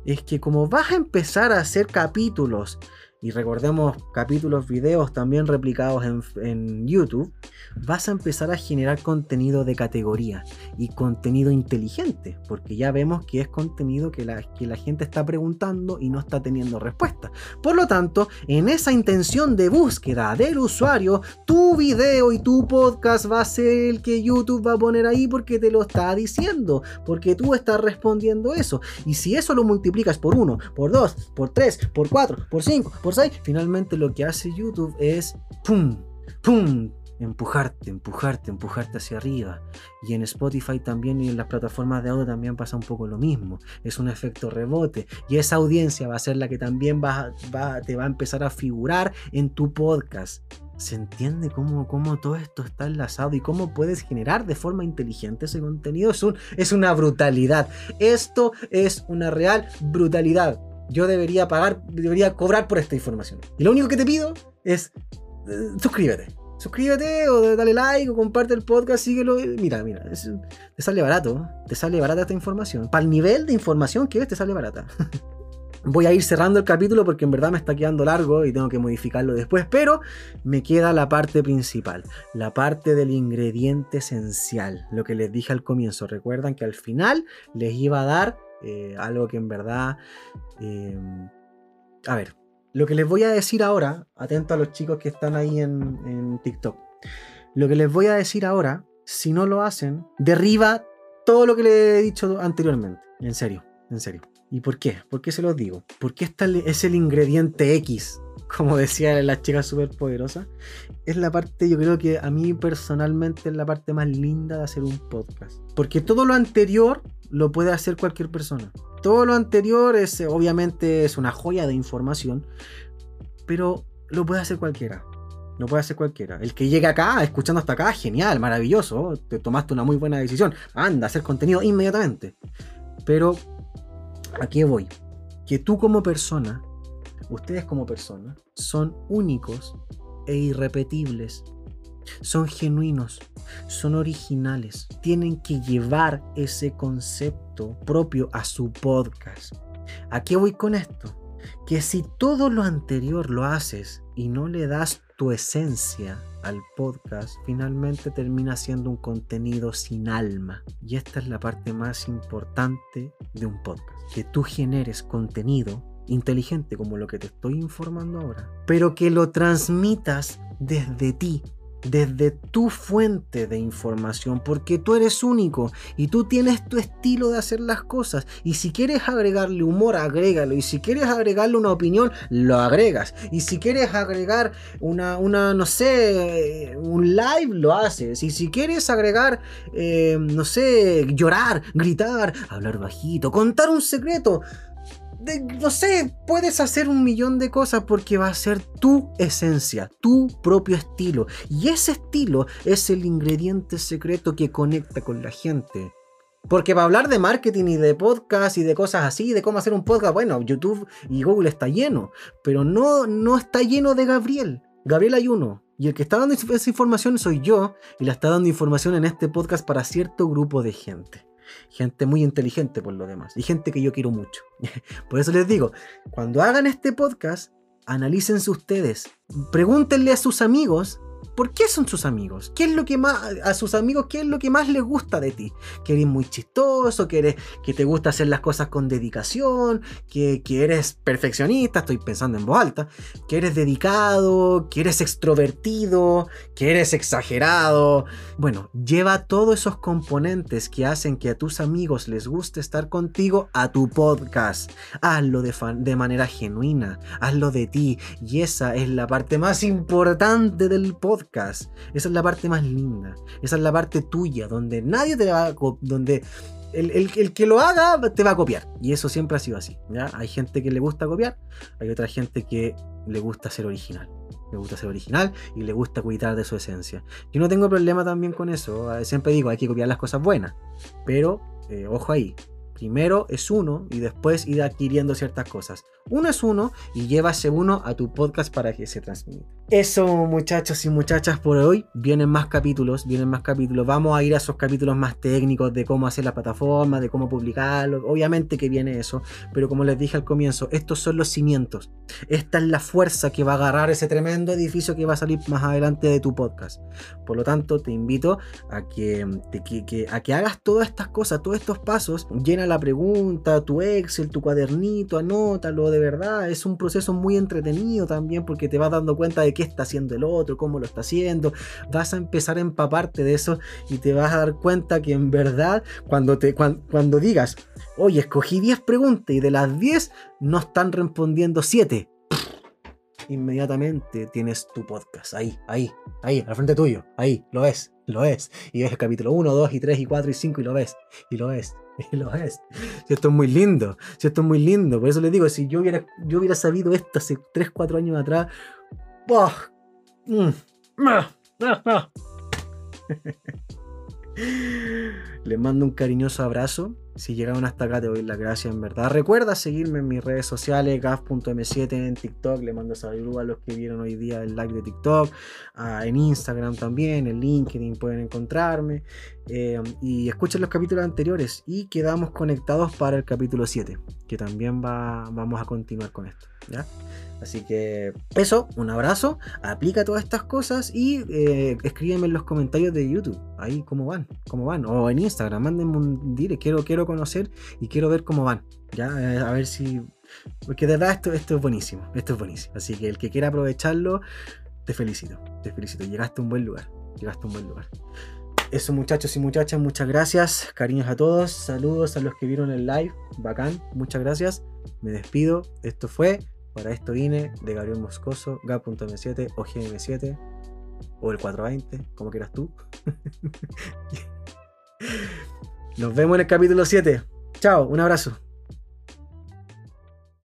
Es que como vas a empezar a hacer capítulos y recordemos capítulos, videos también replicados en, YouTube, vas a empezar a generar contenido de categoría y contenido inteligente, porque ya vemos que es contenido que la, que la gente está preguntando y no está teniendo respuesta. Por lo tanto, en esa intención de búsqueda del usuario, tu video y tu podcast va a ser el que YouTube va a poner ahí porque te lo está diciendo, porque tú estás respondiendo eso. Y si eso lo multiplicas por 1, por 2, por 3, por 4, por 5, por finalmente lo que hace YouTube es empujarte, empujarte, empujarte hacia arriba. Y en Spotify también y en las plataformas de audio también pasa un poco lo mismo. Es un efecto rebote. Y esa audiencia va a ser la que también va, te va a empezar a figurar en tu podcast. ¿Se entiende cómo, todo esto está enlazado y cómo puedes generar de forma inteligente ese contenido? Es una brutalidad. Esto es una real brutalidad yo debería pagar, debería cobrar por esta información. Y lo único que te pido es eh, suscríbete. Suscríbete o dale like o comparte el podcast, síguelo. Mira, mira, te sale barato, te sale barata esta información. Para el nivel de información que ves, te sale barata. (laughs) Voy a ir cerrando el capítulo porque en verdad me está quedando largo y tengo que modificarlo después, pero me queda la parte principal, la parte del ingrediente esencial, lo que les dije al comienzo. Recuerdan que al final les iba a dar eh, algo que en verdad... Em, a ver, lo que les voy a decir ahora, atento a los chicos que están ahí en, TikTok, lo que les voy a decir ahora, si no lo hacen, derriba todo lo que les he dicho anteriormente. En serio, en serio. ¿Y por qué? ¿Por qué se los digo? Porque este es el ingrediente X (laughs) como decía la chica superpoderosa, es la parte, yo creo que a mí personalmente es la parte más linda de hacer un podcast. Porque todo lo anterior lo puede hacer cualquier persona. Todo lo anterior es, obviamente, es una joya de información, pero lo puede hacer cualquiera. Lo puede hacer cualquiera. El que llega acá, escuchando hasta acá, genial, maravilloso. Te tomaste una muy buena decisión. Anda, hacer contenido inmediatamente. Pero, ¿a voy? Que tú como persona, ustedes como persona, son únicos e irrepetibles. Son genuinos, son originales. Tienen que llevar ese concepto propio a su podcast. ¿A qué voy con esto? Que si todo lo anterior lo haces y no le das tu esencia al podcast, finalmente termina siendo un contenido sin alma. Y esta es la parte más importante de un podcast. Que tú generes contenido inteligente como lo que te estoy informando ahora, pero que lo transmitas desde ti, desde tu fuente de información, porque tú eres único y tú tienes tu estilo de hacer las cosas. Y si quieres agregarle humor, agrégalo. Y si quieres agregarle una opinión, lo agregas. Y si quieres agregar una, una no sé, un live, lo haces. Y si quieres agregar, eh, no sé, llorar, gritar, hablar bajito, contar un secreto, no sé, puedes hacer un millón de cosas porque va a ser tu esencia, tu propio estilo. Y ese estilo es el ingrediente secreto que conecta con la gente. Porque para hablar de marketing y de podcast y de cosas así, de cómo hacer un podcast, bueno, YouTube y Google está lleno, pero no, no está lleno de Gabriel. Gabriel hay uno. Y el que está dando esa información soy yo, y la está dando información en este podcast para cierto grupo de gente gente muy inteligente por lo demás, y gente que yo quiero mucho. (laughs) Por eso les digo, cuando hagan este podcast, analícense ustedes, pregúntenle a sus amigos ¿Por qué son sus amigos? ¿Qué es lo que más a sus amigos qué es lo que más les gusta de ti? Que muy chistoso, que que te gusta hacer las cosas con dedicación, que, que eres perfeccionista, estoy pensando en voz alta, que eres dedicado, que eres extrovertido, que eres exagerado. Bueno, lleva todos esos componentes que hacen que a tus amigos les guste estar contigo a tu podcast. Hazlo de, de manera genuina, hazlo de ti. Y esa es la parte más importante del podcast esa es la parte más linda. Esa es la parte tuya, donde nadie te va a... donde el, que lo haga te va a copiar. Y eso siempre ha sido así. ¿ya? Hay gente que le gusta copiar, hay otra gente que le gusta ser original. Le gusta ser original y le gusta cuidar de su esencia. Yo no tengo problema también con eso. Siempre digo, hay que copiar las cosas buenas. Pero, eh, ojo ahí, primero es uno y después ir adquiriendo ciertas cosas. Uno es uno y lleva ese uno a tu podcast para que se transmita. Eso, muchachos y muchachas, por hoy. Vienen más capítulos, vienen más capítulos. Vamos a ir a esos capítulos más técnicos de cómo hacer la plataforma, de cómo publicarlo. Obviamente que viene eso, pero como les dije al comienzo, estos son los cimientos. Esta es la fuerza que va a agarrar ese tremendo edificio que va a salir más adelante de tu podcast. Por lo tanto, te invito a que, a que hagas todas estas cosas, todos estos pasos. Llena la pregunta, tu Excel, tu cuadernito, anótalo de verdad. Es un proceso muy entretenido también porque te vas dando cuenta de qué está haciendo el otro, cómo lo está haciendo. Vas a empezar a empaparte de eso y te vas a dar cuenta que en verdad cuando, te, cuando, digas, oye, escogí 10 preguntas y de las 10 no están respondiendo 7 inmediatamente tienes tu podcast. Ahí, ahí, ahí, al frente tuyo. Ahí, lo ves, lo ves. Y ves el capítulo 1, 2 y 3 y 4 y 5 y lo ves. Y lo ves. (laughs) Y lo ves. esto es muy lindo. esto es muy lindo. Por eso les digo, si yo hubiera, yo hubiera sabido esto hace 3, 4 años atrás, Mm. (laughs) Les mando un cariñoso abrazo. Si llegaron hasta acá, te doy las gracias en verdad. Recuerda seguirme en mis redes sociales, gaf.m7 en TikTok. Le mando saludos a los que vieron hoy día el live de TikTok. En Instagram también, en LinkedIn pueden encontrarme. Eh, y escuchen los capítulos anteriores. Y quedamos conectados para el capítulo 7, que también va, vamos a continuar con esto. ¿ya? Así que eso, un abrazo, aplica todas estas cosas y eh, escríbeme en los comentarios de YouTube, ahí cómo van, cómo van, o en Instagram, mándenme un dire, quiero, quiero conocer y quiero ver cómo van, ya, eh, a ver si, porque de verdad esto, esto es buenísimo, esto es buenísimo, así que el que quiera aprovecharlo, te felicito, te felicito, llegaste a un buen lugar, llegaste a un buen lugar. Eso muchachos y muchachas, muchas gracias, cariños a todos, saludos a los que vieron el live, bacán, muchas gracias, me despido, esto fue Para esto vine de Gabriel Moscoso, Gab.m7 o GM7 o el 420, como quieras tú. (laughs) Nos vemos en el capítulo 7. Chao, un abrazo.